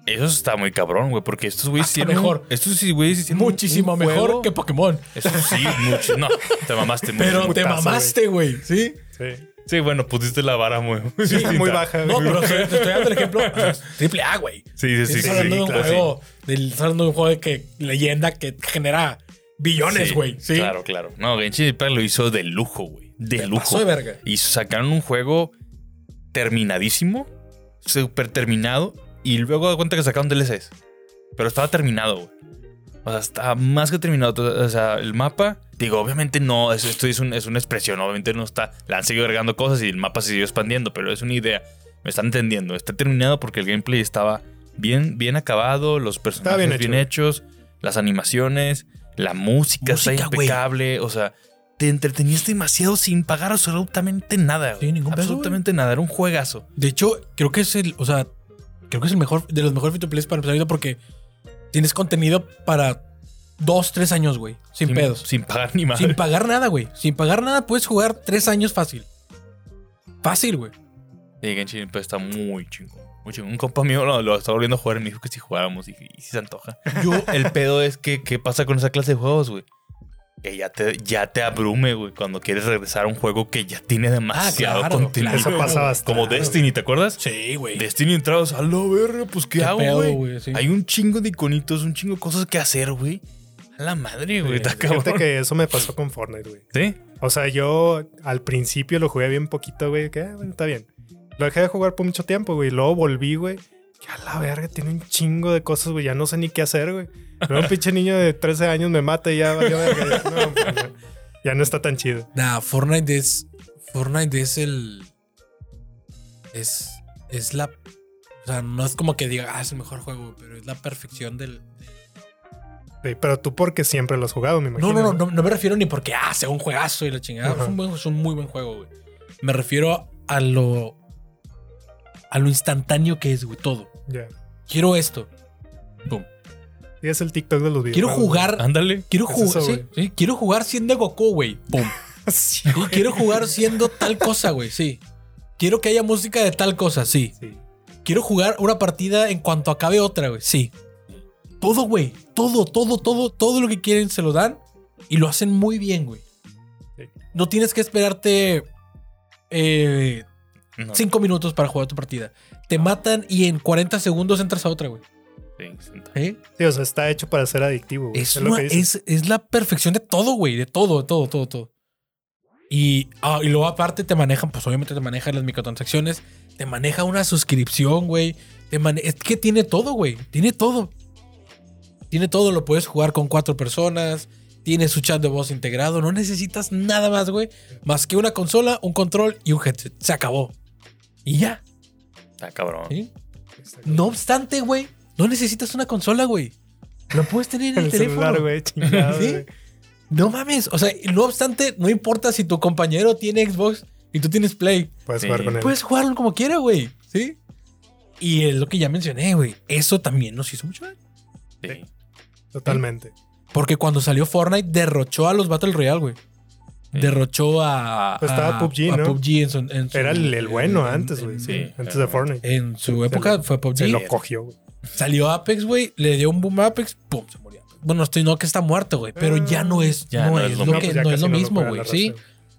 Eso está muy cabrón, güey, porque estos güeyes Hasta tienen. mejor. estos sí, güeyes sí tienen Muchísimo un mejor juego. que Pokémon. Eso sí, [laughs] mucho. No, te mamaste mucho. Pero te putazo, mamaste, güey. ¿Sí? Sí. Sí, bueno, pusiste la vara muy. Sí, muy baja. No, güey. pero te estoy dando el ejemplo. sea, [laughs] triple A, güey. Sí, sí, sí. Estás sí, hablando de un claro, juego. del- Estás hablando de un juego de que leyenda que genera billones, Sí, güey. Sí. Claro, claro. No, Genshin Impact lo hizo de lujo, güey. De Te lujo. de verga. Y sacaron un juego terminadísimo, súper terminado, y luego da cuenta que sacaron DLCs. Pero estaba terminado, güey. O sea, está más que terminado. O sea, el mapa, digo, obviamente no, es- esto es, un- es una expresión, obviamente no está, le han seguido agregando cosas y el mapa se siguió expandiendo, pero es una idea. Me están entendiendo. Está terminado porque el gameplay estaba bien, bien acabado, los personajes bien bien, hecho. hechos, las animaciones, la música, está Música, güey. impecable. O sea, te entretenías demasiado sin pagar absolutamente nada. Sí, ningún peso, Absolutamente nada. Era un juegazo. De hecho, creo que es el. O sea, creo que es el mejor. De los mejores free to plays para empezar ahorita porque tienes contenido para dos, tres años, güey. Sin, pedos. Sin pagar ni más. Sin pagar nada, güey. Sin pagar nada puedes jugar tres años fácil. Fácil, güey. Sí, Genshin Impact está muy chingón. Un compa mío lo, lo está volviendo a jugar y me dijo que si jugáramos y, y si se antoja. [laughs] Yo, El pedo es que, ¿qué pasa con esa clase de juegos, güey? Que ya te, ya te abrume, güey, cuando quieres regresar a un juego que ya tiene demasiado Ah, claro, contenido. Eso pasa bastante. Como Destiny, ¿te acuerdas? sí, güey. Destiny entrados, a verga, pues ¿qué, Qué hago, güey? sí. Hay un chingo de iconitos, un chingo de cosas que hacer, güey. A la madre, güey, cabrón. Fíjate que eso me pasó con Fortnite, güey. ¿Sí? O sea, yo al principio lo jugué bien poquito, güey. Que, ah, bueno, está bien. Lo dejé de jugar por mucho tiempo, güey. Luego volví, güey. Que a la verga, tiene un chingo de cosas, güey. Ya no sé ni qué hacer, güey. Luego un pinche niño de 13 años me mata y ya verga. Ya no, [laughs] pues, ya- no está tan chido. Nah, Fortnite es. Fortnite es el. Es. Es la. O sea, no es como que diga, ah, es el mejor juego, pero es la perfección del. Sí, pero tú porque siempre lo has jugado, me imagino. No, no, no, no, me refiero ni porque, ah, sea un juegazo y la chingada. Es un, buen- es un muy buen juego, güey. Me refiero a lo. A lo instantáneo que es, güey, todo. Ya. Quiero esto. Boom. Sí, es el TikTok de los videos. Quiero jugar. Ándale. Quiero Es jugar. eso, sí, quiero jugar siendo Goku, güey. Boom. [laughs] Sí, quiero jugar siendo tal cosa, güey. Sí. Quiero que haya música de tal cosa, sí. sí. Quiero jugar una partida en cuanto acabe otra, güey. Sí. Todo, güey. Todo, todo, todo, todo lo que quieren se lo dan y lo hacen muy bien, güey. No tienes que esperarte eh, No, cinco minutos para jugar tu partida. Te matan y en 40 segundos entras a otra, güey. ¿Eh? Sí, o sea, está hecho para ser adictivo. güey. Es, Es, lo una- que es, es la perfección de todo, güey. De todo, de todo, todo, todo. Y, ah, y luego aparte te manejan, pues obviamente te manejan las microtransacciones. Te maneja una suscripción, güey. te mane- Es que tiene todo, güey. Tiene todo. Tiene todo. Lo puedes jugar con cuatro personas. tiene su chat de voz integrado, no necesitas nada más, güey, más que una consola, un control y un headset. Se acabó. Y ya. Está cabrón. ¿sí? No obstante, güey, no necesitas una consola, güey. Lo puedes tener en [laughs] el, El teléfono. celular, güey, chingado, ¿Sí? güey. No mames. O sea, no obstante, no importa si tu compañero tiene Xbox y tú tienes Play. Puedes Sí. jugar con él. Puedes jugarlo como quiera, güey. ¿Sí? Y es lo que ya mencioné, güey. Eso también nos hizo mucho daño. Sí. Totalmente. Porque cuando salió Fortnite, derrochó a los Battle Royale, güey. Derrochó a. Pues estaba a- PUBG, a ¿no? PUBG en su. en su- Era el, el bueno en- antes, güey. sí, antes de Fortnite. En su época lo- fue PUBG. Se lo cogió, güey. Salió Apex, güey. Le dio un boom a Apex. ¡Pum! Se murió. Bueno, estoy no que está muerto, güey. Pero ya no es, Ya no no es es lo, que, pues ya no es lo no mismo, güey. Sí.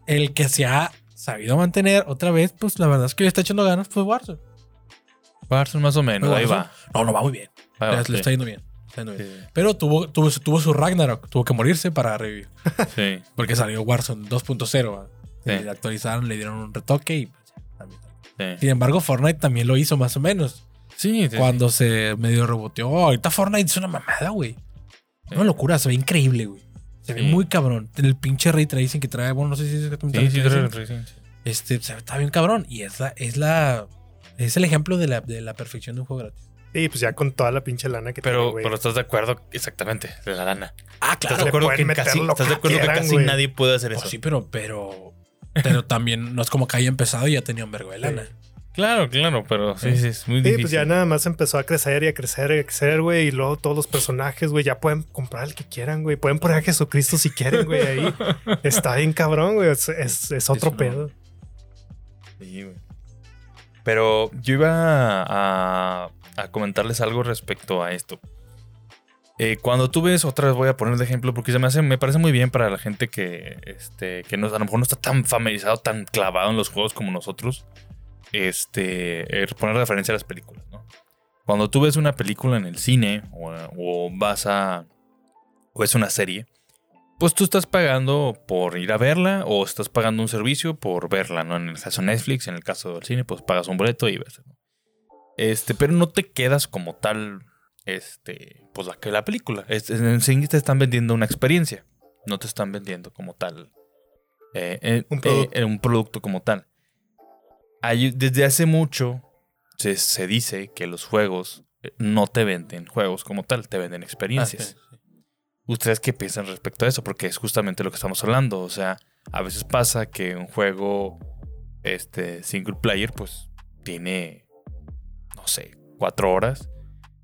El que se ha sabido mantener otra vez, pues la verdad es que le está echando ganas, pues Warzone. Warzone más o menos, ahí Warzone. va. No, no va muy bien. Va, le sí. le está yendo bien. Sí, Pero tuvo, tuvo, su- tuvo su Ragnarok. Tuvo que morirse para revivir. [laughs] sí, Porque salió Warzone 2.0. ¿va? Sí. Le actualizaron, le dieron un retoque y. ya, también. sí. Sin embargo, Fortnite también lo hizo más o menos. Sí, sí, cuando se medio reboteó. Ahorita Fortnite es una mamada, güey. Una locura, se ve increíble, güey. Se ve muy cabrón. El pinche ray tracing que trae, bueno, no sé si es exactamente Sí, ray sí, tracing. sí, sí. Este, se ve- está bien cabrón. Y es la, es la, es el ejemplo de la, de la perfección de un juego gratis. Sí, pues ya con toda la pinche lana que tiene, Pero, pero estás de acuerdo exactamente de la lana. Ah, ¿Estás de acuerdo que casi, estás de acuerdo que quieran, casi nadie puede hacer eso? Oh, sí, pero, pero, pero también no es como que haya empezado y ya tenía un vergo de lana. Claro, claro, pero sí, sí, es muy Sí, difícil. pues ya nada más empezó a crecer y a crecer y a crecer, güey. Y luego todos los personajes, güey, ya pueden comprar el que quieran, güey. Pueden poner a Jesucristo si quieren, güey, ahí. [laughs] Está bien cabrón, güey. Es, es- es otro no. pedo. Sí, güey. Pero yo iba a, a comentarles algo respecto a esto. Eh, cuando tú ves, otra vez voy a poner de ejemplo porque se me hace, parece muy bien para la gente que, este, que no, a lo mejor no está tan familiarizado, tan clavado en los juegos como nosotros. Este, eh, poner referencia a las películas, ¿no? Cuando tú ves una película en el cine o, o vas a, o es una serie, pues tú estás pagando por ir a verla o estás pagando un servicio por verla, ¿no? En el caso de Netflix, en el caso del cine, pues pagas un boleto y ves. ¿no? Este, pero no te quedas como tal, este, pues la que la película. Es, en sí te están vendiendo una experiencia, no te están vendiendo como tal eh, eh, Un eh, producto. eh, un producto como tal. Hay- desde hace mucho se, se dice que los juegos no te venden juegos como tal, te venden experiencias. Ah, sí, sí. ¿Ustedes qué piensan respecto a eso? Porque es justamente lo que estamos hablando. O sea, a veces pasa que un juego este, single player, pues tiene, no sé, cuatro horas.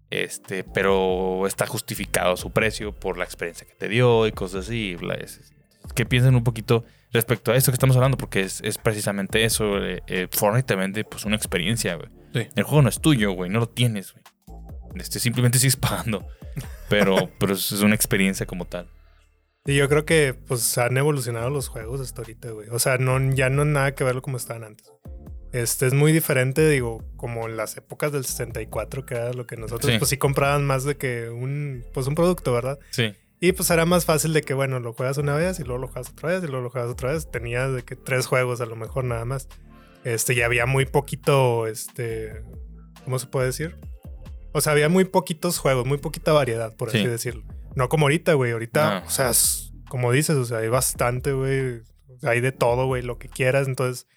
Este, pero está justificado su precio por la experiencia que te dio y cosas así. bla, es- ¿Qué piensan un poquito respecto a esto que estamos hablando? Porque es, es precisamente eso. eh, eh, Fortnite te vende pues una experiencia, güey. Sí. El juego no es tuyo, güey. No lo tienes, güey. Este, simplemente sigues [laughs] pagando. Pero, pero es una experiencia como tal. Y yo creo que, pues, han evolucionado los juegos hasta ahorita, güey. O sea, no, ya no nada que verlo como estaban antes. Este es muy diferente, digo, como en las épocas del 64, que era lo que nosotros, Sí. pues sí compraban más de que un, pues un producto, ¿verdad? Sí. Y pues era más fácil de que, bueno, lo juegas una vez y luego lo juegas otra vez y luego lo juegas otra vez. Tenías de que tres juegos a lo mejor nada más. Este, y había muy poquito, este, ¿cómo se puede decir? O sea, había muy poquitos juegos, muy poquita variedad, por así Sí. decirlo. No como ahorita, güey. Ahorita, Ah. o sea, es- como dices, o sea, hay bastante, güey. O sea, hay de todo, güey, lo que quieras. Entonces,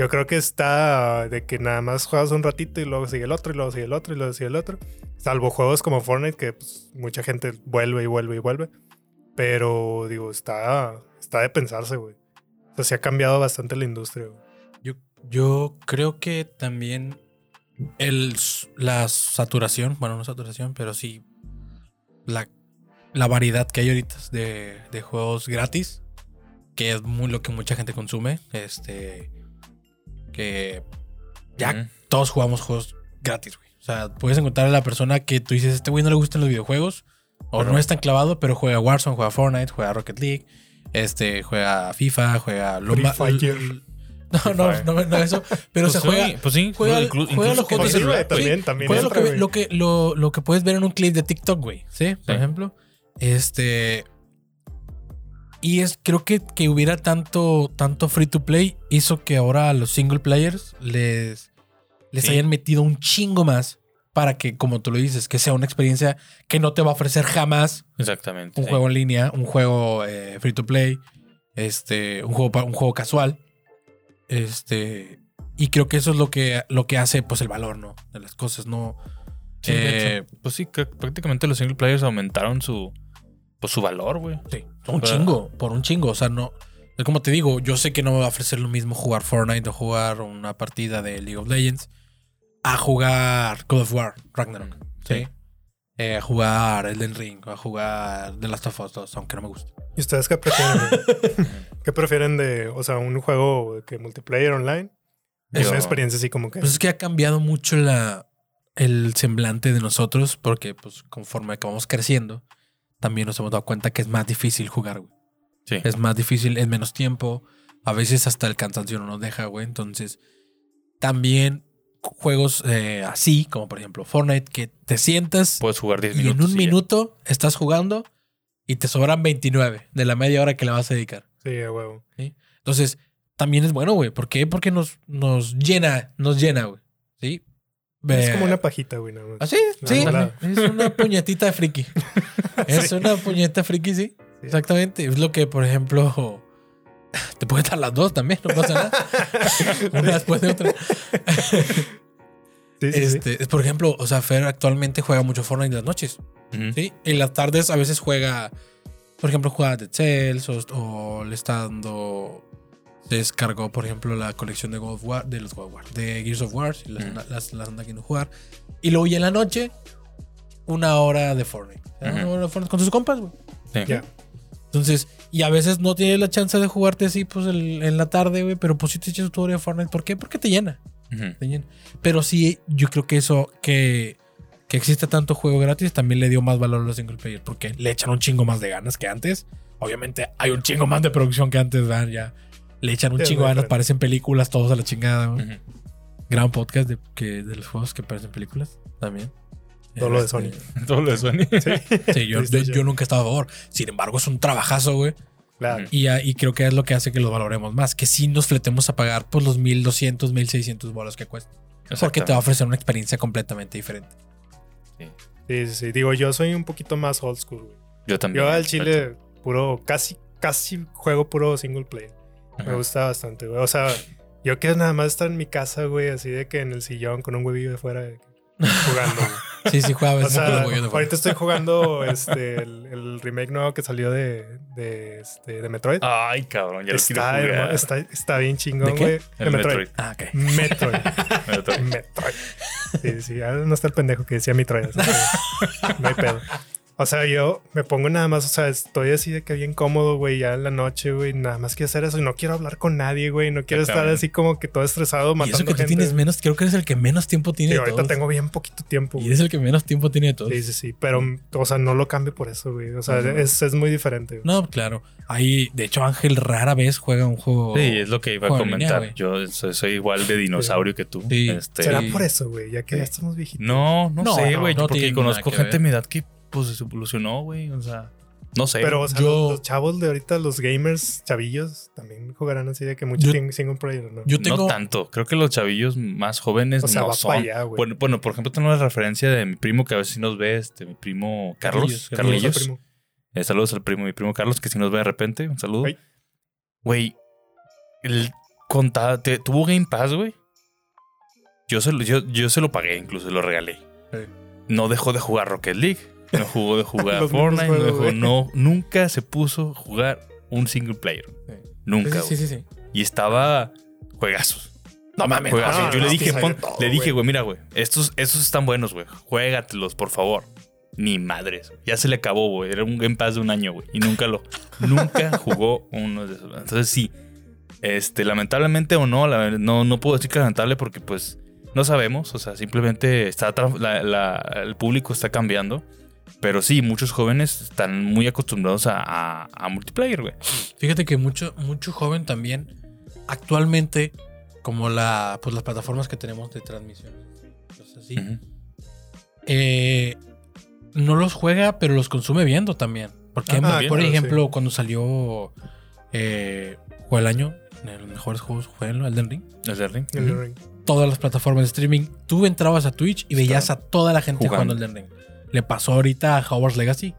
yo creo que está de que nada más juegas un ratito y luego sigue el otro y luego sigue el otro y luego sigue el otro. Salvo juegos como Fortnite, que pues, mucha gente vuelve y vuelve y vuelve. Pero, digo, está, está de pensarse, güey. O sea, se ha cambiado bastante la industria, güey. Yo, yo creo que también el, la saturación, bueno, no saturación, pero sí la, la variedad que hay ahorita de, de juegos gratis, que es muy lo que mucha gente consume, este, que ya todos jugamos juegos gratis, güey. O sea, puedes encontrar a la persona que tú dices, este güey no le gustan los videojuegos, o Pero- no es tan clavado, pero juega Warzone, juega Fortnite, juega Rocket League, este, juega FIFA, juega lo Free ma- Fire. [laughs] No, no, no, no eso. Pero pues se juega. sí, pues sí, juega- inclu- juega incluso los que juegos en de celular, celular, pues, también, también Juega lo que, lo, que, lo, lo que puedes ver en un clip de TikTok, güey. ¿Sí? Por ejemplo. Este. Y es, creo que, que hubiera tanto, tanto free to play hizo que ahora a los single players les, les Sí. hayan metido un chingo más para que, como tú lo dices, que sea una experiencia que no te va a ofrecer jamás Exactamente. un sí. juego en línea, un juego eh, free to play, este, un juego, un juego casual. Este, y creo que eso es lo que, lo que hace pues el valor, ¿no? De las cosas, ¿no? Sí, Eh, hecho, pues sí, que prácticamente los single players aumentaron su, pues, su valor, güey. Sí, un Pero- chingo, por un chingo. O sea, no. Es como te digo, yo sé que no me va a ofrecer lo mismo jugar Fortnite o jugar una partida de League of Legends a jugar God of War, Ragnarok. Sí. Sí. Eh, a jugar Elden Ring, a jugar The Last of Us 2, aunque no me gusta. ¿Y ustedes qué prefieren? [laughs] ¿Qué prefieren de, o sea, un juego que multiplayer online? Es una experiencia así como que. Pues es que ha cambiado mucho la, el semblante de nosotros porque, pues, conforme que vamos creciendo, también nos hemos dado cuenta que es más difícil jugar, güey. Sí. Es más difícil, es menos tiempo. A veces hasta el cansancio no nos deja, güey. Entonces, también juegos eh, así, como por ejemplo Fortnite, que te sientas Puedes jugar 10 y minutos. en un y minuto estás jugando y te sobran 29 de la media hora que le vas a dedicar. Sí, a huevo. Entonces, también es bueno, güey. ¿Por qué? Porque nos, nos llena, nos llena, güey. ¿Sí? Es como una pajita, güey. nada más. ¿Ah, sí? Sí. Es una puñetita de friki. [laughs] Es una puñeta friki, sí. Sí. Exactamente. Es lo que, por ejemplo, [laughs] te pueden dar las dos también, no pasa nada. [laughs] una después de otra. Sí. Este, es, por ejemplo, o sea, Fer actualmente juega mucho Fortnite en las noches. Ujú. ¿sí? En las tardes a veces juega, por ejemplo, juega Dead Cells o, o le está dando. Descargó, por ejemplo, la colección de God of War, de los God of War, de Gears of War, y las, Mm. las, las anda queriendo jugar. Y luego ya en la noche, una hora de Fortnite. Sea, Ujú. Una hora de Fortnite con sus compas, güey. Sí. Ya. Entonces, y a veces no tienes la chance de jugarte así, pues el- en la tarde, güey, pero pues si te echas tu hora de Fortnite. ¿Por qué? Porque te llena. Ujú. te llena. Pero sí, yo creo que eso, que, que existe tanto juego gratis, también le dio más valor a los single player, porque le echan un chingo más de ganas que antes. Obviamente hay un chingo más de producción que antes, ¿verdad? Ya le echan un es chingo ganas, parecen películas todos a la chingada. güey. Ujú. Gran podcast de, que, de los juegos que parecen películas también. Todo lo de Este, Sony. [laughs] Todo lo de Sony. Sí, [laughs] yo, yo, nunca he estado a favor. Sin embargo, es un trabajazo, güey. Claro. Y, ah, y creo que es lo que hace que los valoremos más. Que sí nos fletemos a pagar pues los 1200, 1600 bolas que cuesta. Porque te va a ofrecer una experiencia completamente diferente. Sí, sí, sí. Digo, yo soy un poquito más old school, güey. Yo también. Yo al chile, puro, casi, casi juego puro single player. Me gusta bastante, güey. O sea, yo quiero nada más estar en mi casa, güey, así de que en el sillón con un huevillo de fuera jugando, güey. [laughs] Sí, sí, juega a O veces sea, con los güeyes de fuera. ahorita estoy jugando este, el, el remake nuevo que salió de, de, este, de Metroid. Ay, cabrón, ya lo quiero está, jugar. hermo- está, está bien chingón, ¿De qué? güey. El De Metroid. Metroid. Ah, ok. Metroid. Metroid. Metroid. Sí, sí, ahora no está el pendejo que decía Metroid. así que no hay pedo. O sea, yo me pongo nada más, o sea, estoy así de que bien cómodo, güey, ya en la noche, güey, nada más quiero hacer eso y no quiero hablar con nadie, güey, no quiero estar así como que todo estresado Y matando eso que tú tienes menos, creo que eres el que menos tiempo tiene Sí, de ahorita todos. tengo bien poquito tiempo. Y güey. eres el que menos tiempo tiene de todos. Sí, sí, sí, pero, o sea, no lo cambio por eso, güey. O sea, es, es muy diferente. güey. No, claro. Ahí, de hecho, Ángel rara vez juega un juego. Sí, es lo que iba a línea, comentar. Yo soy, soy igual de dinosaurio que tú. Sí. Este, ¿Será Sí. por eso, güey? Ya que ya estamos viejitos. No, no, No, sé, güey. no porque conozco gente de mi edad que pues se evolucionó, güey. O sea, no sé. Pero, o sea, Yo- los, los chavos de ahorita, los gamers chavillos, también jugarán así de que mucho single player, ¿no? Yo tengo. No tanto. Creo que los chavillos más jóvenes O sea, no va son. para allá, güey. Bueno, bueno, por ejemplo, tengo la referencia de mi primo que a veces sí nos ve, este, mi primo Carlos. Carlillos, Carlillos. Carlillos. primo. Eh, saludos al primo, mi primo Carlos, que si nos ve de repente. Un saludo. Güey, el contaba, te- tuvo Game Pass, güey. Yo se, lo, yo, yo se lo pagué, incluso lo regalé. No dejó de jugar Rocket League. No jugó de jugar [laughs] Fortnite. No, dejó- no, nunca se puso a jugar un single player. Sí. Nunca, Sí, sí, sí, sí. Y estaba juegazos. No mames. Juegazos. no, yo no, le dije, pon- todo, le dije, güey. mira, güey, estos, estos están buenos, güey. Juégatelos, por favor. Ni madres. Ya se le acabó, güey. Era un Game Pass de un año, güey. Y nunca lo, nunca [laughs] jugó uno de esos. Entonces sí. Este, lamentablemente o no, la- no, no puedo decir que lamentable porque pues no sabemos. O sea, simplemente está tra- la- la- el público está cambiando. Pero sí, muchos jóvenes están muy acostumbrados a, a- a multiplayer, güey. Fíjate que mucho, mucho joven también, actualmente, como la, pues las plataformas que tenemos de transmisión, así, Ujú. eh, no los juega, pero los consume viendo también. Porque, Ah, por ejemplo, sí. cuando salió eh, Juego del Año, de los mejores juegos, jueguenlo, Elden Ring. ¿Es el ring? El Ujú. ring. todas las plataformas de streaming. Tú entrabas a Twitch y veías a toda la gente jugando, jugando. Elden Ring. Le pasó ahorita a Hogwarts Legacy.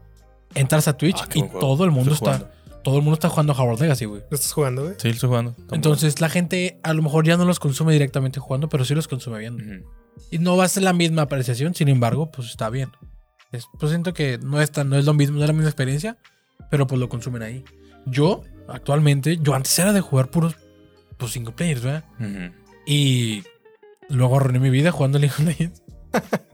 Entras a Twitch Ah, y todo el mundo Estoy está, todo el mundo está jugando a Hogwarts Legacy, güey. ¿Lo estás jugando, güey? Sí, lo estoy jugando. Entonces la gente a lo mejor ya no los consume directamente jugando, pero sí los consume viendo. Y no va a ser la misma apreciación, sin embargo, pues está bien. Es- pues siento que no es, tan- no es lo mismo, no es la misma experiencia, pero pues lo consumen ahí. Yo, actualmente, yo antes era de jugar puros pues, single players, ¿verdad? Ujú. Y luego arruiné mi vida jugando League of Legends. [laughs]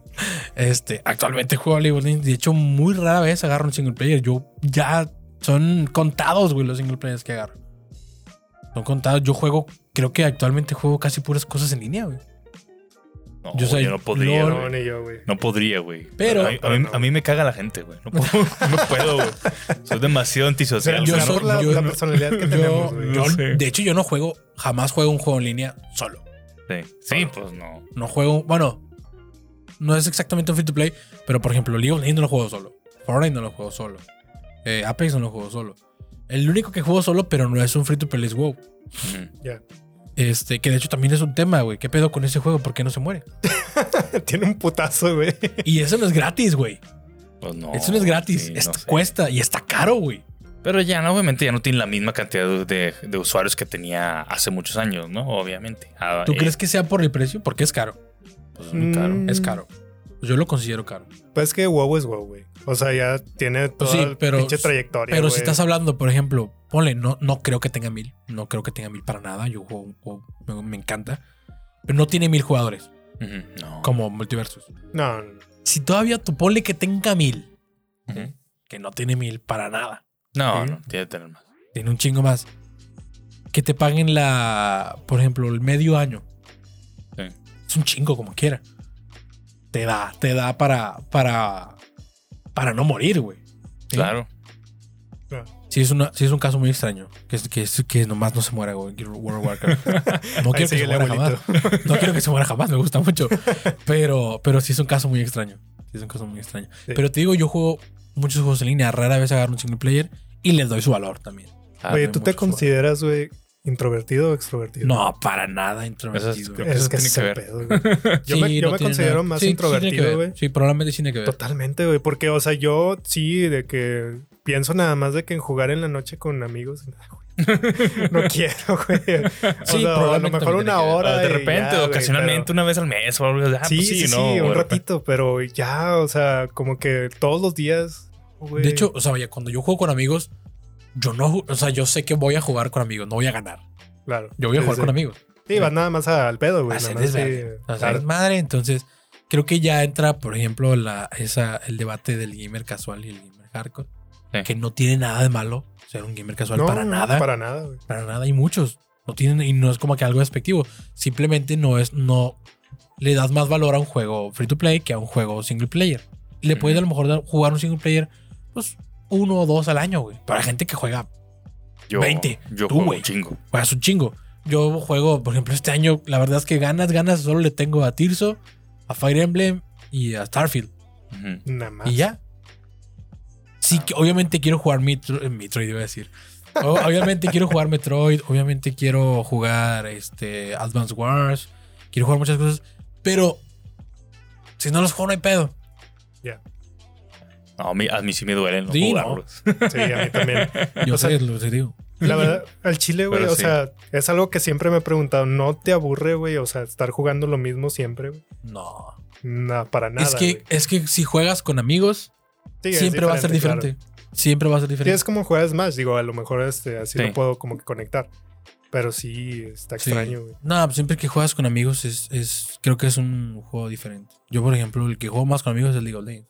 este, actualmente juego League of Legends. De hecho, muy rara vez agarro un single player. Yo ya son contados, güey, los single players que agarro. Son contados. Yo juego, creo que actualmente juego casi puras cosas en línea, güey. No, Yo no podría. No, güey. ni yo, güey. No podría, güey. Pero- A mí, a mí- a mí me caga la gente, güey. No puedo, [laughs] no puedo, güey. Soy demasiado antisocial. Yo soy- la, yo- la personalidad que Yo, tenemos, güey. sé. de hecho, yo no juego, jamás juego un juego en línea solo. Sí, sí, pues no. No juego, bueno, no es exactamente un free to play, pero por ejemplo, League of Legends no lo juego solo. Fortnite no lo juego solo. Eh, Apex no lo juego solo. El único que juego solo, pero no es un free to play, es WoW. Ya. Este, que de hecho también es un tema, güey. ¿Qué pedo con ese juego? ¿Por qué no se muere? [laughs] Tiene un putazo, güey. Y eso no es gratis, güey. Pues no. eso no es gratis. sí, Esto no sé. cuesta y está caro, güey. Pero ya, no, obviamente, ya no tiene la misma cantidad de, de- de usuarios que tenía hace muchos años, ¿no? Obviamente. Ah, ¿Tú eh, crees que sea por el precio? Porque es caro. Pues es muy caro. Mm. Es caro. Yo lo considero caro. Pues es que WoW es WoW, güey. O sea, ya tiene toda Pues sí, la pero- pinche trayectoria, Pero si estás hablando, por ejemplo, ponle, no, no creo que tenga mil. No creo que tenga mil para nada. Yo juego, juego- me, me encanta. Pero no tiene mil jugadores, No. como Multiversus. No. Si todavía tú ponle que tenga mil, que no tiene mil para nada, No, Sí. no, tiene que tener más. tiene un chingo más. Que te paguen la, por ejemplo, el medio año. Es un chingo como quiera. Te da, te da para, para, para no morir, güey. ¿Sí? Claro. Sí, es, una, sí es un caso muy extraño. Que, es- que, es- que nomás no se muera, güey. World of Warcraft. [laughs] No quiero que se muera jamás. No quiero que se muera jamás, me gusta mucho. Pero, pero sí es un caso muy extraño. Sí es un caso muy extraño. Sí. Pero te digo, yo juego muchos juegos en línea. Rara vez agarro un single player y les doy su valor también. Ah, Oye, ¿tú te consideras, güey, introvertido o extrovertido? No, para nada introvertido. Eso es- que tiene que ver. pedo. Yo me, Sí, yo no me tiene considero nada. más Sí, sí introvertido, ver. güey. Sí, probablemente sí tiene que ver. Totalmente, güey. Porque, o sea, yo sí, de que pienso nada más de que en jugar en la noche con amigos. No quiero, [laughs] güey. O Sí, sea, a lo probablemente mejor una hora. Ah, de repente, ya, ocasionalmente, pero- una vez al mes o algo así. Ah, sí, pues sí, sí, ¿no? un De repente. ratito, pero ya, o sea, como que todos los días, güey. De hecho, o sea, vaya, cuando yo juego con amigos, yo no, o sea, yo sé que voy a jugar con amigos, no voy a ganar. claro. Yo voy a Sí, jugar sí. con amigos. Sí, vas nada más al pedo, güey. a hacer más, sí, claro. desmadre. Entonces, creo que ya entra, por ejemplo, la, esa, el debate del gamer casual y el gamer hardcore, Sí. que no tiene nada de malo ser un gamer casual No, para nada. Para... Para nada, güey. nada. Hay muchos. No tienen, y no es como que algo despectivo. Simplemente no es, no le das más valor a un juego free to play que a un juego single player. Le Ujú. puedes a lo mejor dar- jugar un single player, pues, uno o dos al año, güey. Para gente que juega Yo, 20. Yo Tú, juego güey. un chingo. Juegas un chingo. Yo juego, por ejemplo, este año, la verdad es que ganas, ganas, solo le tengo a Tirso, a Fire Emblem y a Starfield. Nada más. Y ya. Sí, que obviamente quiero jugar Metro- eh, Metroid, iba a decir. [laughs] Obviamente quiero jugar Metroid, obviamente quiero jugar este, Advance Wars, quiero jugar muchas cosas, pero si no los juego no hay pedo. No, a mí, a mí sí me duelen no Sí, no. [laughs] Sí, a mí también. Yo O sea, sé, lo sé, digo. La verdad, al chile, güey, o sí. sea, es algo que siempre me he preguntado. ¿No te aburre, güey? O sea, estar jugando lo mismo siempre, güey. No. No, para nada. es, que, güey. es que si juegas con amigos, Sí, siempre va a ser claro. diferente. Siempre va a ser Sí, diferente. es como juegas más. Digo, a lo mejor este, así Sí. lo puedo como que conectar. Pero sí, está Sí. extraño, güey. No, pues siempre que juegas con amigos es, es creo que es un juego diferente. Yo, por ejemplo, el que juego más con amigos es el League of Legends.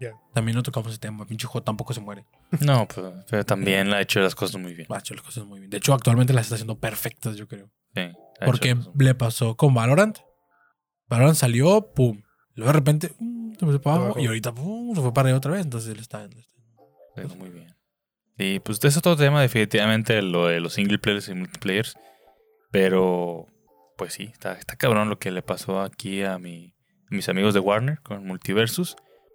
Ya. También no tocamos ese tema. Pinche juego tampoco se muere. No, pero, pero también ha hecho las cosas muy bien. Ha hecho las cosas muy bien. De hecho, actualmente las está haciendo perfectas, yo creo. Sí, Porque le pasó con Valorant. Valorant salió, pum. Luego de repente, mm, se fue para abajo. Y ahorita, pum, se fue para arriba otra vez. Entonces él está. él está- ha ido muy bien. Sí, pues es otro tema definitivamente lo de los single players y multiplayers. Pero, pues sí, está, está cabrón lo que le pasó aquí a, mi, a mis amigos de Warner con Multiversus.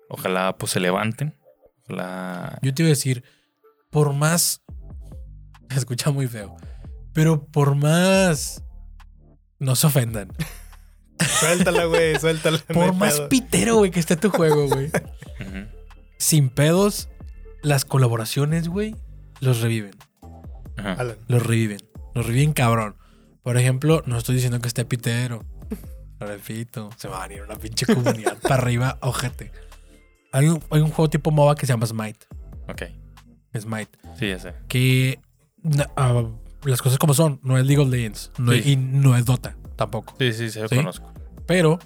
Ojalá pues se levanten. Ojalá... Yo te iba a decir, por más. [laughs] Se escucha muy feo. Pero por más. No se ofendan. [laughs] Suéltala, güey, suéltala. Por más pedo. pitero, güey, que esté tu juego, güey. [laughs] Sin pedos, las colaboraciones, güey, los reviven. Los reviven. Los reviven cabrón. Por ejemplo, no estoy diciendo que esté pitero. Lo repito, se va a venir una pinche comunidad para arriba, ojete. Hay un, hay un juego tipo MOBA que se llama Smite. Ok. Smite. Sí, ya sé. Que ah, las cosas como son, no es League of Legends no es- Sí. y no es Dota tampoco. Sí, sí, sí, lo ¿Sí? conozco. Pero,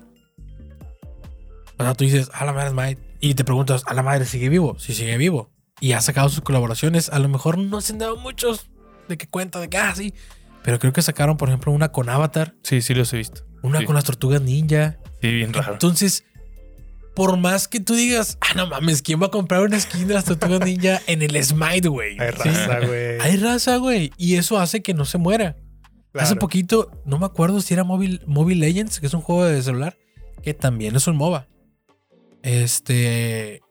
o sea, tú dices, a la madre Smite, y te preguntas, a la madre sigue vivo. Si sigue vivo y ha sacado sus colaboraciones, a lo mejor no se han dado muchos de que cuenta de que, ah, sí. Pero creo que sacaron, por ejemplo, una con Avatar, Sí, sí los he visto. una Sí. con las tortugas ninja. Sí, bien raro. Entonces, por más que tú digas, ah, no mames, ¿quién va a comprar una skin de las tortugas ninja en el Smite, güey? Hay raza, güey. Hay raza, güey. Y eso hace que no se muera. Hace poquito, no me acuerdo si era Mobile, Mobile Legends, que es un juego de celular, que también es un MOBA. Este.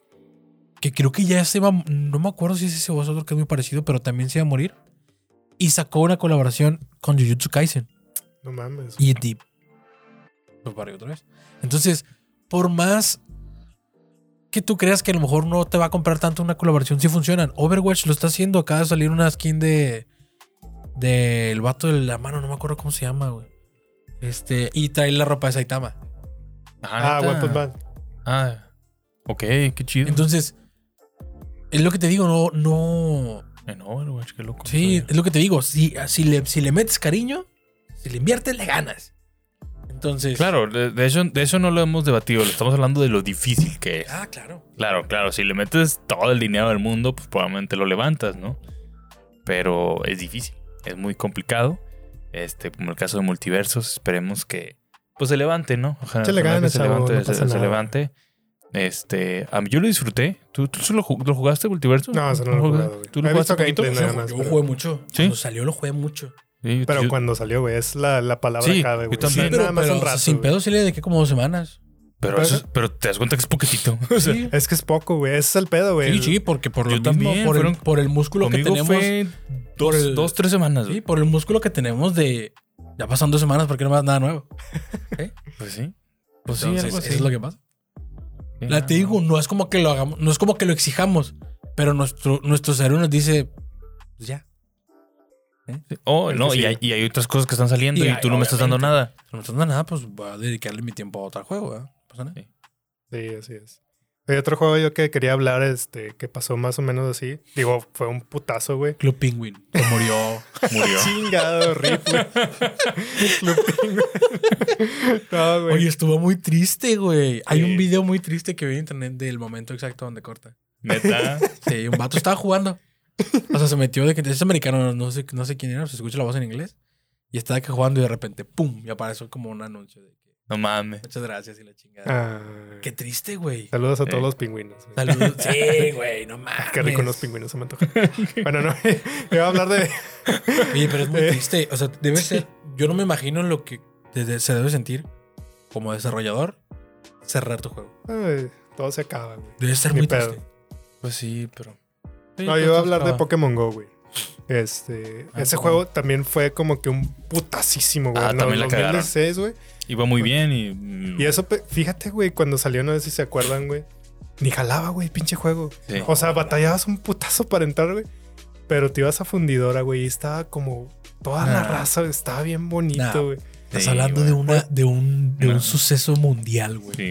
Que creo que ya se iba. No me acuerdo si es ese o es otro que es muy parecido, pero también se iba a morir. Y sacó una colaboración con Jujutsu Kaisen No mames. y Deep. Para otra vez. Entonces, por más que tú creas que a lo mejor no te va a comprar tanto una colaboración, sí funcionan. Overwatch lo está haciendo. Acaba de salir una skin de. Del vato de la mano, no me acuerdo cómo se llama, güey. Este. Y trae la ropa de Saitama. Ah, Man. Ah, ok, qué chido. Entonces. Es lo que te digo, no, no. en Overwatch, qué loco. Sí, Sí. es lo que te digo. Si, si, le, si le metes cariño, si le inviertes, le ganas. Entonces. Claro, de, de eso, de eso no lo hemos debatido. le Estamos hablando de lo difícil que es. Ah, claro. Claro, claro. Si le metes todo el dinero del mundo, pues probablemente lo levantas, ¿no? Pero es difícil. Es muy complicado. Este, como el caso de multiversos, esperemos que pues se levante, ¿no? Ojalá, que ganas, se levante, no se, pasa se nada. levante. Este, a mí yo lo disfruté. ¿Tú, tú solo lo jugaste multiverso? No, eso no lo he jugaste? jugado, güey. ¿Tú lo jugaste visto poquito? gameplay, Yo, jugué mucho. ¿Sí? Cuando salió lo jugué mucho. Sí, Pero yo- cuando salió, güey, es la, la palabra Sí, clave, yo güey. también. Sí, pero, nada más pero, un o sea, rato, sin pedo sí le dediqué como dos semanas. pero, eso es- pero te das cuenta que es poquitito. [laughs] O sea, Sí, Es que es poco, güey. Ese es el pedo, güey. sí, sí, porque por lo Yo mismo, también, por, el, por el músculo que tenemos. fue dos, el- dos, tres semanas. Sí, por el músculo que tenemos de. Ya pasan dos semanas porque no más nada nuevo. [laughs] Pues sí. Pues sí, Entonces, algo así. eso es lo que pasa. Sí, La no, te no. digo, no es como que lo hagamos, no es como que lo exijamos, pero nuestro, nuestro cerebro nos dice, pues ya. Oh, El no, y hay, y hay otras cosas que están saliendo Y y, hay- tú no me estás dando nada. Si no me estás dando nada, pues voy a dedicarle mi tiempo a otro juego, pasa nada. Sí, así es. Hay otro juego yo que quería hablar, este, que pasó más o menos así. Digo, fue un putazo, güey. Club Penguin, que murió. [laughs] Murió. Chingado, rifle. [laughs] Club Penguin. no, güey. Oye, estuvo muy triste, güey. Hay un video muy triste que vi en internet del momento exacto donde corta. Neta. [laughs] Sí, un vato estaba jugando. O sea, se metió de que es americano, no sé, no sé quién era, se escucha la voz en inglés. Y estaba que jugando y de repente, ¡pum! Y apareció como un anuncio de que No mames. muchas gracias y la chingada. Ah, Qué triste, güey. Saludos a todos Sí. los pingüinos. güey. Saludos. Sí, güey, no [laughs] mames. Qué rico unos pingüinos se me antoja. [laughs] bueno, no. [laughs] Iba a hablar de. Oye, pero es muy Eh. triste. O sea, debe ser. Yo no me imagino lo que se debe sentir como desarrollador cerrar tu juego. Ay, todo se acaba, güey. Debe ser Ni muy pedo. triste. Pues sí, pero. Sí, No, yo iba a hablar de Pokémon Go, güey. Este, Ah, ese juego también fue como que un putasísimo, güey. Ah, en también la el cagaron. 2016, güey. Iba muy bien y. mm, Y eso, pe- fíjate, güey, cuando salió, no sé si se acuerdan, güey. Ni jalaba, güey, pinche juego. Sí. O sea, batallabas un putazo para entrar, güey. Pero te ibas a fundidora, güey. Y estaba como toda la Nah. raza, güey, estaba bien bonito, Nah. güey. Estás Sí, hablando güey. de una, de un, de No. un suceso mundial, güey. Sí,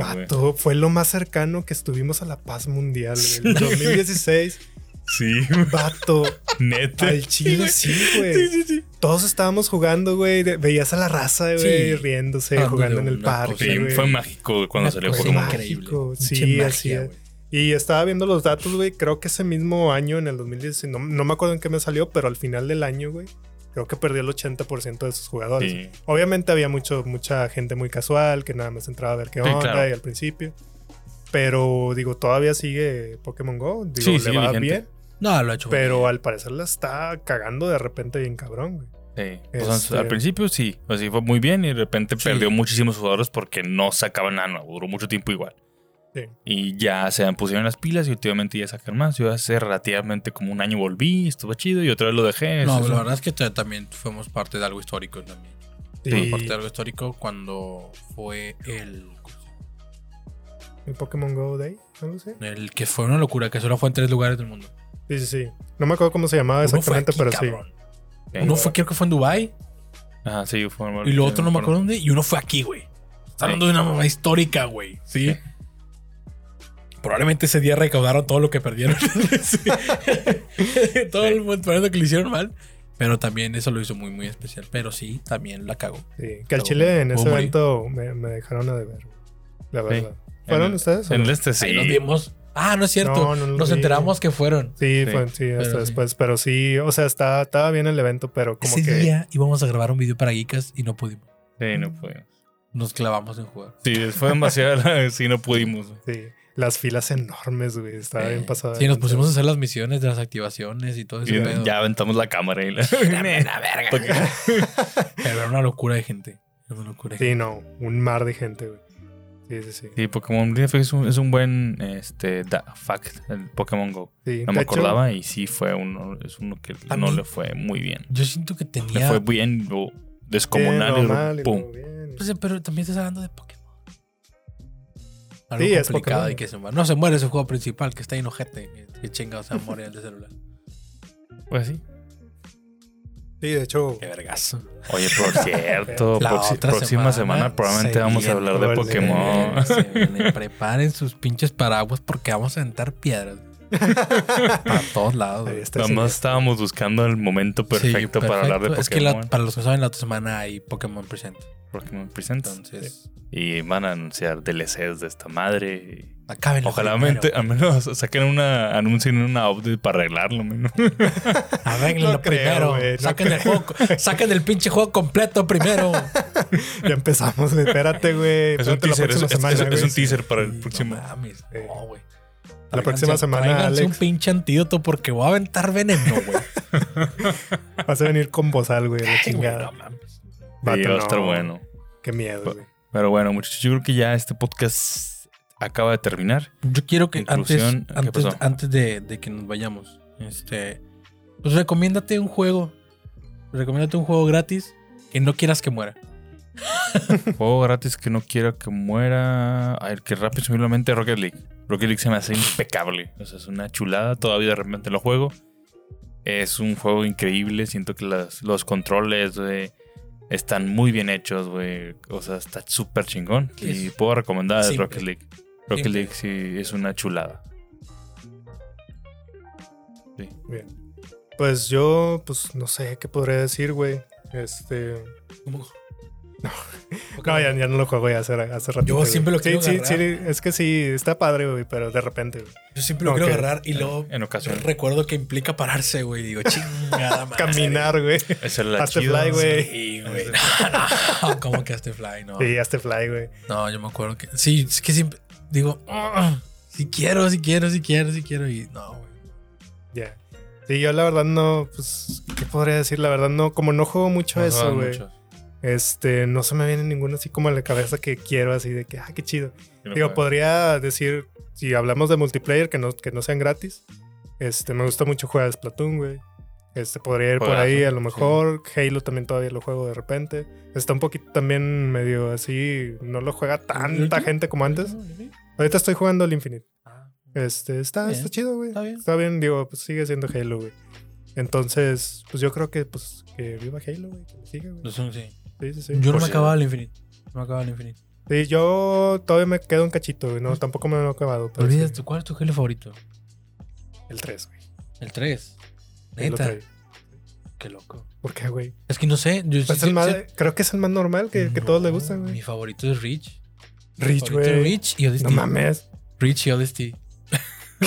fue lo más cercano que estuvimos a la paz mundial, güey. En 2016, Sí, vato, neta. al chile sí, güey. Sí, sí, sí. Todos estábamos jugando, güey. Veías a la raza, güey, Sí. riéndose, Hablando jugando en el parque, cosa- fue mágico cuando Una salió Pokémon. increíble. Sí, así es. Y estaba viendo los datos, güey. Creo que ese mismo año, en el 2016, no, no me acuerdo en qué me salió, pero al final del año, güey, creo que perdió el 80% de sus jugadores. Sí. Obviamente había mucho, mucha gente muy casual que nada más entraba a ver qué Sí, onda claro. y al principio. Pero digo, todavía sigue Pokémon Go. Digo, Sí, le va vigente. bien. No, lo ha hecho. Pero bien. al parecer la está cagando de repente bien cabrón, güey. Sí. Este- al principio sí. O sea, fue muy bien y de repente Sí. perdió muchísimos jugadores porque no sacaban nada nuevo. Duró mucho tiempo igual. Sí. Y ya se pusieron las pilas y últimamente ya sacan más. Yo hace relativamente como un año volví, estuvo chido y otra vez lo dejé. No, Eso- la verdad es que ta- también fuimos parte de algo histórico también. Y parte de algo histórico cuando fue el. el Pokémon Go Day, algo así. El que fue una locura, que solo fue en tres lugares del mundo. Sí, sí, sí. No me acuerdo cómo se llamaba exactamente, aquí, pero sí. cabrón. Sí. Uno fue, creo que fue en Dubai Ajá, sí, fue y lo otro no me acuerdo dónde. Y uno fue aquí, güey. Está hablando de una mamá histórica, güey. ¿sí? Sí. Probablemente ese día recaudaron todo lo que perdieron. [laughs] Sí. todo el mundo que lo hicieron mal. Pero también eso lo hizo muy, muy especial. Pero sí, también la cago. Sí, que al Chile en ese evento me, me dejaron a deber. güey. La verdad. ¿Fueron En- ustedes? En no? el este sí. Ahí nos vimos. Ah, no es cierto. No, no lo Nos vi. enteramos que fueron. Sí, Sí, fue, sí, hasta pero sí. después. Pero sí, o sea, estaba, estaba bien el evento, pero como Ese que. día íbamos a grabar un video para Geekas y no pudimos. Sí, no pudimos. Nos clavamos en jugar. Sí, fue demasiado. [laughs] sí, no pudimos. Sí, las filas enormes, güey. Estaba bien pasada. Sí, nos pusimos a hacer las misiones de las activaciones y todo pedo. ya aventamos la cámara y la. [laughs] Era una verga. Pero era una locura de gente. Era una locura de Sí, gente. no, un mar de gente, güey. Sí, sí, sí. Sí, Pokémon DF es un, es un buen este, da- fact, el Pokémon Go. Sí, No me hecho, acordaba y sí fue uno, es uno que no mí- le fue muy bien. Yo siento que Le tenía. fue bien descomunal y normal, y pum. bien. Pues, pero también estás hablando de Pokémon. Algo Sí, es complicado y que se muera. No se muere ese juego principal, que está inojete. Que chingados se morir el de celular. Pues sí. Sí, de hecho, Qué vergazo. Oye, por [laughs] cierto, La otra próxima semana semana, probablemente se vamos a hablar de Pokémon. Se viene. Preparen sus pinches paraguas porque vamos a aventar piedras. [laughs] Para todos lados. ahí güey. está Nada ese- más estábamos buscando el momento Sí, perfecto, para hablar de perfecto. Es que Pokémon. la- para los que saben, la otra semana hay Pokémon Present. Pokémon Presents. Entonces, Y van a anunciar DLCs de esta madre. Y acaben Ojalá mente- al menos saquen una, anuncien una update para arreglarlo. menos. [laughs] Arréglenlo No creo, primero. no saquen, el juego, saquen el pinche juego completo primero. [laughs] Ya empezamos, güey. Espérate, güey. Es un teaser, es, semana, es- un teaser para el próximo. No mames, no, güey. la próxima semana, Alex. un pinche antídoto porque voy a aventar veneno, güey. [laughs] Vas a venir con bozal, güey. La chingada. no mames. Vato, va a estar no. bueno. Qué miedo, güey. Pero bueno, muchachos, yo creo que ya este podcast acaba de terminar. Yo quiero que antes, Conclusión, ¿qué antes, pasó? antes de, de que nos vayamos, este, pues recomiéndate un juego. Recomiéndate un juego gratis que no quieras que muera. [laughs] Juego gratis que no quiera que muera. A ver, que rápido simplemente Rocket League. Rocket League se me hace impecable. O sea, es una chulada. Todavía de repente lo juego. Es un juego increíble. Siento que las- los controles, güey, están muy bien hechos, güey. O sea, está súper chingón. Y Es puedo recomendar simple. Rocket League. Rocket Simple. League sí es una chulada. Bien. Pues yo, pues no sé qué podría decir, güey. Este. ¿Cómo? No, ya, ya no lo juego ya hace, hace ratito. Yo güey. siempre lo sí, quiero sí, agarrar. sí, es que sí, está padre, güey, pero de repente, güey. Yo siempre lo quiero agarrar y luego En ocasión. recuerdo que implica pararse, güey. Digo, chingada madre. Caminar, güey. Es la Hazte fly, güey. Sí, güey. No, [laughs] no. ¿Cómo que hazte fly? No. Sí, hazte fly, güey. No, yo me acuerdo que. Sí, es que siempre. Digo, "Ah, si quiero, si quiero, si quiero, si quiero. Y no, güey. Ya. Sí, yo la verdad no, pues, ¿qué podría decir? La verdad no, como no juego mucho No eso, güey. mucho. Este, no se me viene ninguno así como a la cabeza que quiero, así de que, ah, qué chido. No Digo, podría decir, si hablamos de multiplayer que no, que no sean gratis, este, me gusta mucho jugar a Splatoon, güey. Este, podría ir por ahí a lo sí. mejor. Halo también todavía lo juego de repente. Está un poquito también medio así, no lo juega tanta gente como antes. Ahorita estoy jugando el Infinite. Ah, Este, está, Bien. está chido, güey. Está bien. Está bien, digo, pues sigue siendo Halo, güey. Entonces, pues yo creo que, pues, que viva Halo, güey. Que siga, güey. no son- sí. Sí, sí, sí. Yo no me acababa el infinito. No me acababa el infinito. Sí, yo todavía me quedo un cachito, güey. No, tampoco me lo he acabado. pero Olvidas. ¿cuál es tu Halo favorito? El 3, güey. El 3. Lo Neta. Qué loco. ¿Por qué, güey? Es que no sé. Yo Pues sí- el más- sí- creo que es el más normal que, que No, todos le gustan, Mi güey. favorito es Rich. Rich, Mi güey. Rich y Odyssey. No mames. Rich y Odyssey. [laughs]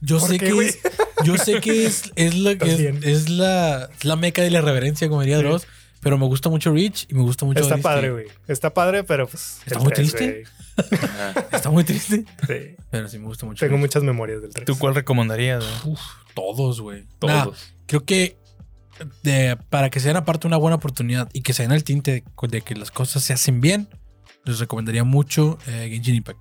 Yo ¿Por sé qué, que es, yo sé que es, es la es, es la, es la meca de la reverencia, como diría Sí. Dross. Pero me gusta mucho Rich y me gusta mucho Está Odyssey. padre, güey. Está padre, pero pues. ¿Está muy 3, triste? Ajá. Está muy triste. Sí. Pero sí me gusta mucho. Tengo muchas memorias del 3. ¿Tú cuál recomendarías? güey? Uf, todos, güey. Todos. Nah, creo que de- para que sean aparte una buena oportunidad y que se den el tinte de, de que las cosas se hacen bien, les recomendaría mucho eh, Genshin Impact.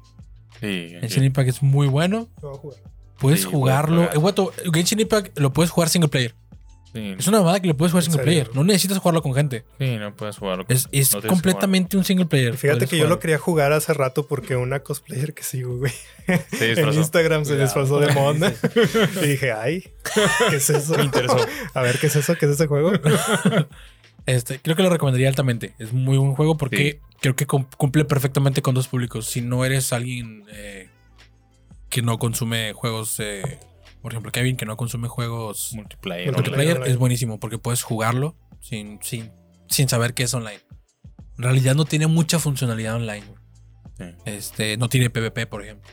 Sí, Genshin Impact es muy bueno. Jugar. Puedes Sí, jugarlo. puedes Eh, guato, Genshin Impact lo puedes jugar single player. Sí, Es una mamada que le puedes jugar ¿En single serio? player. No necesitas jugarlo con gente. sí, no puedes jugarlo. con- Es, es no completamente un single player. Y fíjate que yo lo quería jugar hace rato porque una cosplayer que sigo, güey, en. Instagram se disfrazó de Monda. [laughs] y dije, ay, ¿qué es eso? Me interesó. A ver, ¿qué es eso? ¿Qué es ese juego? [laughs] Este, creo que lo recomendaría altamente. Es muy buen juego porque creo que cum- cumple perfectamente con dos públicos. Si no eres alguien eh, que no consume juegos, eh, por ejemplo, Kevin, que no consume juegos Multiplayer. Multiplayer. multiplayer, es buenísimo porque puedes jugarlo sin, sin, sin saber qué es online. En realidad no tiene mucha funcionalidad online. Sí. Este, no tiene PvP, por ejemplo.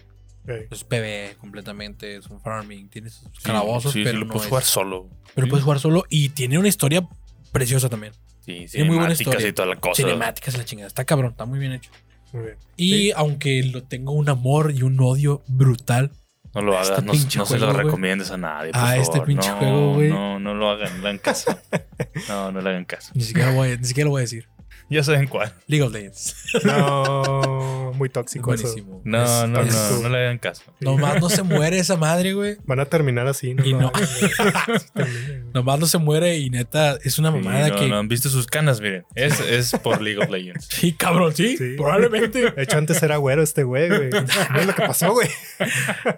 Es PvE completamente, es un farming, tiene sus Sí, calabozos, sí, sí, pero lo no puedes es- jugar solo. pero puedes jugar solo y tiene una historia preciosa también. Sí, sí. Muy buena cinemáticas historia. y toda la cosa. Cinemáticas la chingada. Está cabrón, está muy bien hecho. Muy bien. Y Sí. aunque lo tengo un amor y un odio brutal, No lo hagas, Este no, se lo güey. recomiendes a nadie. Por Ah, este pinche no, juego, güey. No, no lo hagan, no le hagan caso. [laughs] No, no le hagan caso. ni siquiera, voy ni siquiera lo voy a decir. Ya saben cuál. League of Legends. [laughs] No, muy Es tóxico eso. buenísimo. No, Es- no, es- no, no le hagan caso. Nomás no se [laughs] muere esa madre, güey. Van a terminar así, ¿no? Y no. [laughs] Nomás no se muere y neta, es una Sí, mamada no, que. no han visto sus canas, miren. Es, es por League of Legends. Sí, cabrón, sí, Sí. probablemente. De hecho, antes era güero este güey, güey. Mira lo que pasó, güey.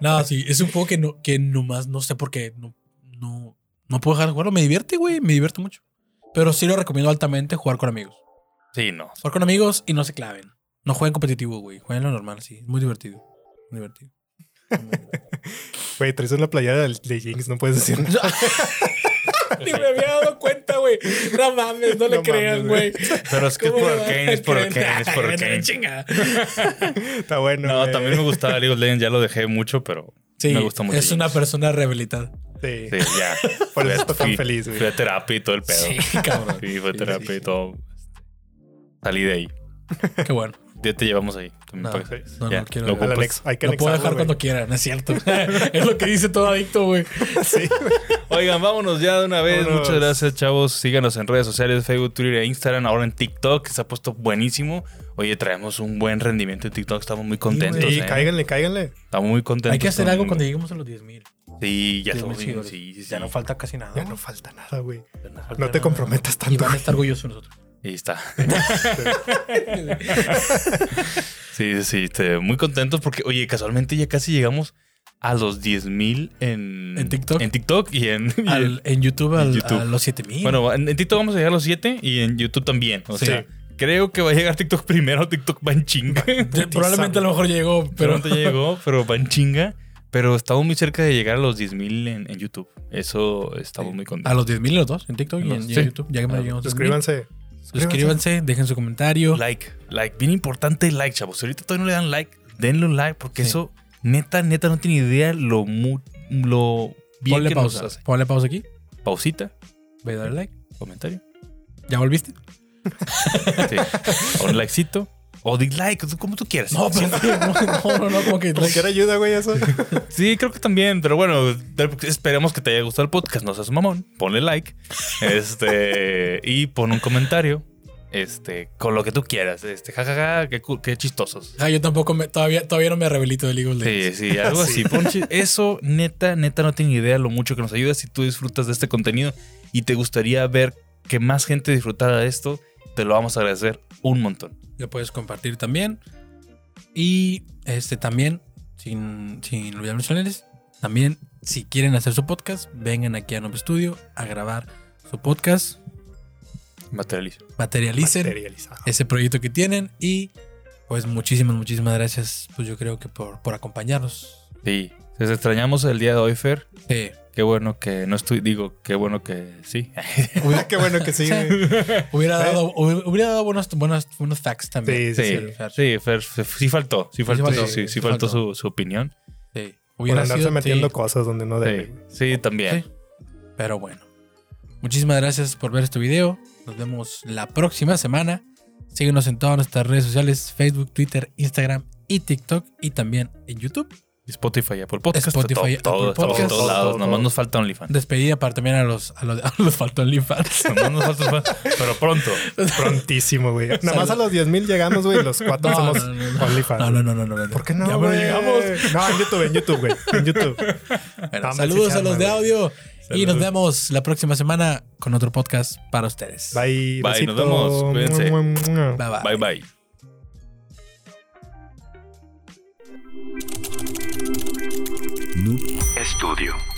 No, sí, es un juego que, no, que nomás no sé por qué. No, no, no puedo dejar de jugarlo. Me divierte, güey. Me divierte mucho. Pero sí lo recomiendo altamente jugar con amigos. Sí, no. Jugar con amigos y no se claven. No jueguen competitivo, güey. Jueguen lo normal, sí. Es muy divertido. Muy divertido. [laughs] Güey, traes una playera de, de Jinx, no puedes decir nada. [laughs] Ni me había dado cuenta, güey. No mames, no le No crean, mames, güey. Pero es que es ¿Cómo por a Arcane, es por? Arcane, es por [laughs] a chinga. Está bueno. No, también me gustaba League of Legends, ya lo dejé mucho, pero Sí, me gusta mucho. es una persona rehabilitada. Sí. Sí, ya. Por Fui a- eso está tan fui- feliz, güey. Fui a terapia y todo el pedo. Sí, cabrón. Sí, fue Sí, terapia sí, y todo. Salí de ahí. [laughs] Qué bueno. Ya te llevamos ahí. También No, no, Ya, no quiero lo. Hay que Lo puedo dejar cuando quieran, es cierto. [laughs] es lo que dice todo adicto, güey. Sí. Oigan, vámonos ya de una vez. Vámonos. Muchas gracias, chavos. Síganos en redes sociales, Facebook, Twitter e Instagram. Ahora en TikTok, que se ha puesto buenísimo. Oye, traemos un buen rendimiento en TikTok. Estamos muy contentos. Sí, ¿eh? cáiganle, cáiganle. Estamos muy contentos. Hay que hacer algo cuando lleguemos a los 10 mil. Sí, ya seguidores. Sí, sí, sí. Ya no falta casi nada. Ya no falta nada, güey. No te comprometas Y tanto. van a estar orgullosos nosotros. Y está. [laughs] Sí, sí, sí. este, muy contentos porque, oye, casualmente ya casi llegamos a los 10 mil en, ¿En TikTok? En TikTok y en. y en- Al- en YouTube, al- YouTube. a los 7 mil. bueno, en, en TikTok vamos a llegar a los 7 y en YouTube también. O Sí. sea, creo que va a llegar TikTok primero. TikTok va en chinga. [laughs] probablemente a lo mejor llegó, pero no llegó, [laughs] pero va en chinga. Pero estamos muy cerca de llegar a los 10 mil en, en YouTube. Eso estamos muy a contentos. los 10 mil los dos, en TikTok y en, y en Sí. YouTube. Ya que me Ah, llegamos a 10,000. Suscríbanse. Suscríbanse, dejen su comentario. Like, like. Bien importante like, chavos. Si ahorita todavía no le dan like, denle un like porque Sí. eso, neta, neta, no tiene idea lo, mu- lo bien Ponle que pausa. nos hace. Ponle pausa aquí. Pausita, Ve a darle like. comentario. ¿Ya volviste? [laughs] Sí. Un likecito. O dislike, como tú quieras. No, pero no, no, no, como que. Quiera ayuda, güey, eso. [laughs] Sí, creo que también, pero bueno, esperemos que te haya gustado el podcast, no seas mamón, ponle like, este, y pon un comentario, este, con lo que tú quieras, este, jajaja, qué, qué chistosos. Ah, yo tampoco me, todavía, todavía no me rehabilito de League of Sí, Legends. sí, algo [laughs] así. eso, neta, neta, no tiene idea lo mucho que nos ayuda si tú disfrutas de este contenido y te gustaría ver que más gente disfrutara de esto, te lo vamos a agradecer un montón. Lo puedes compartir también. Y este también, sin, sin olvidar mencionarles, también, si quieren hacer su podcast, vengan aquí a Novo Studio a grabar su podcast, Materializa. materialicen Materializado. ese proyecto que tienen y pues muchísimas, muchísimas gracias, pues yo creo que por, por acompañarnos. Sí, les extrañamos el día de hoy, Fer. Sí. Qué bueno que no estoy, digo, qué bueno que sí. [laughs] Qué bueno que sí, güey. Hubiera dado, hubiera dado buenos, buenos, buenos facts también. Sí, Sí, sí, Fer, sí faltó, sí faltó, sí, faltó, sí, sí, faltó faltó. su, su opinión. Sí. Por Hubiera andarse sido- metiendo sí. cosas donde no debe. Sí, también. Sí. Pero bueno. Muchísimas gracias por ver este video. Nos vemos la próxima semana. Síguenos en todas nuestras redes sociales: Facebook, Twitter, Instagram y TikTok. Y también en YouTube. Spotify, Apple Podcast. Spotify, todo, todo, Apple estamos en Podcast. todos lados. Todo, Nomás nos falta OnlyFans. Despedida para también a los, a los, [laughs] a los OnlyFans. Nomás nos falta OnlyFans, Pero pronto. Prontísimo, güey. Nada más a los 10 mil llegamos, güey. Los cuatro No, hacemos no, no, no. OnlyFans. No, no, no, no, no, no. ¿Por qué no, Ya güey? bueno, llegamos. No, en YouTube, en YouTube, güey. En YouTube. Bueno, saludos a los de audio. Y nos vemos la próxima semana con otro podcast para ustedes. Bye. Bye, besito. nos vemos. Cuídense. Bye bye. Bye, bye. Noob Studio.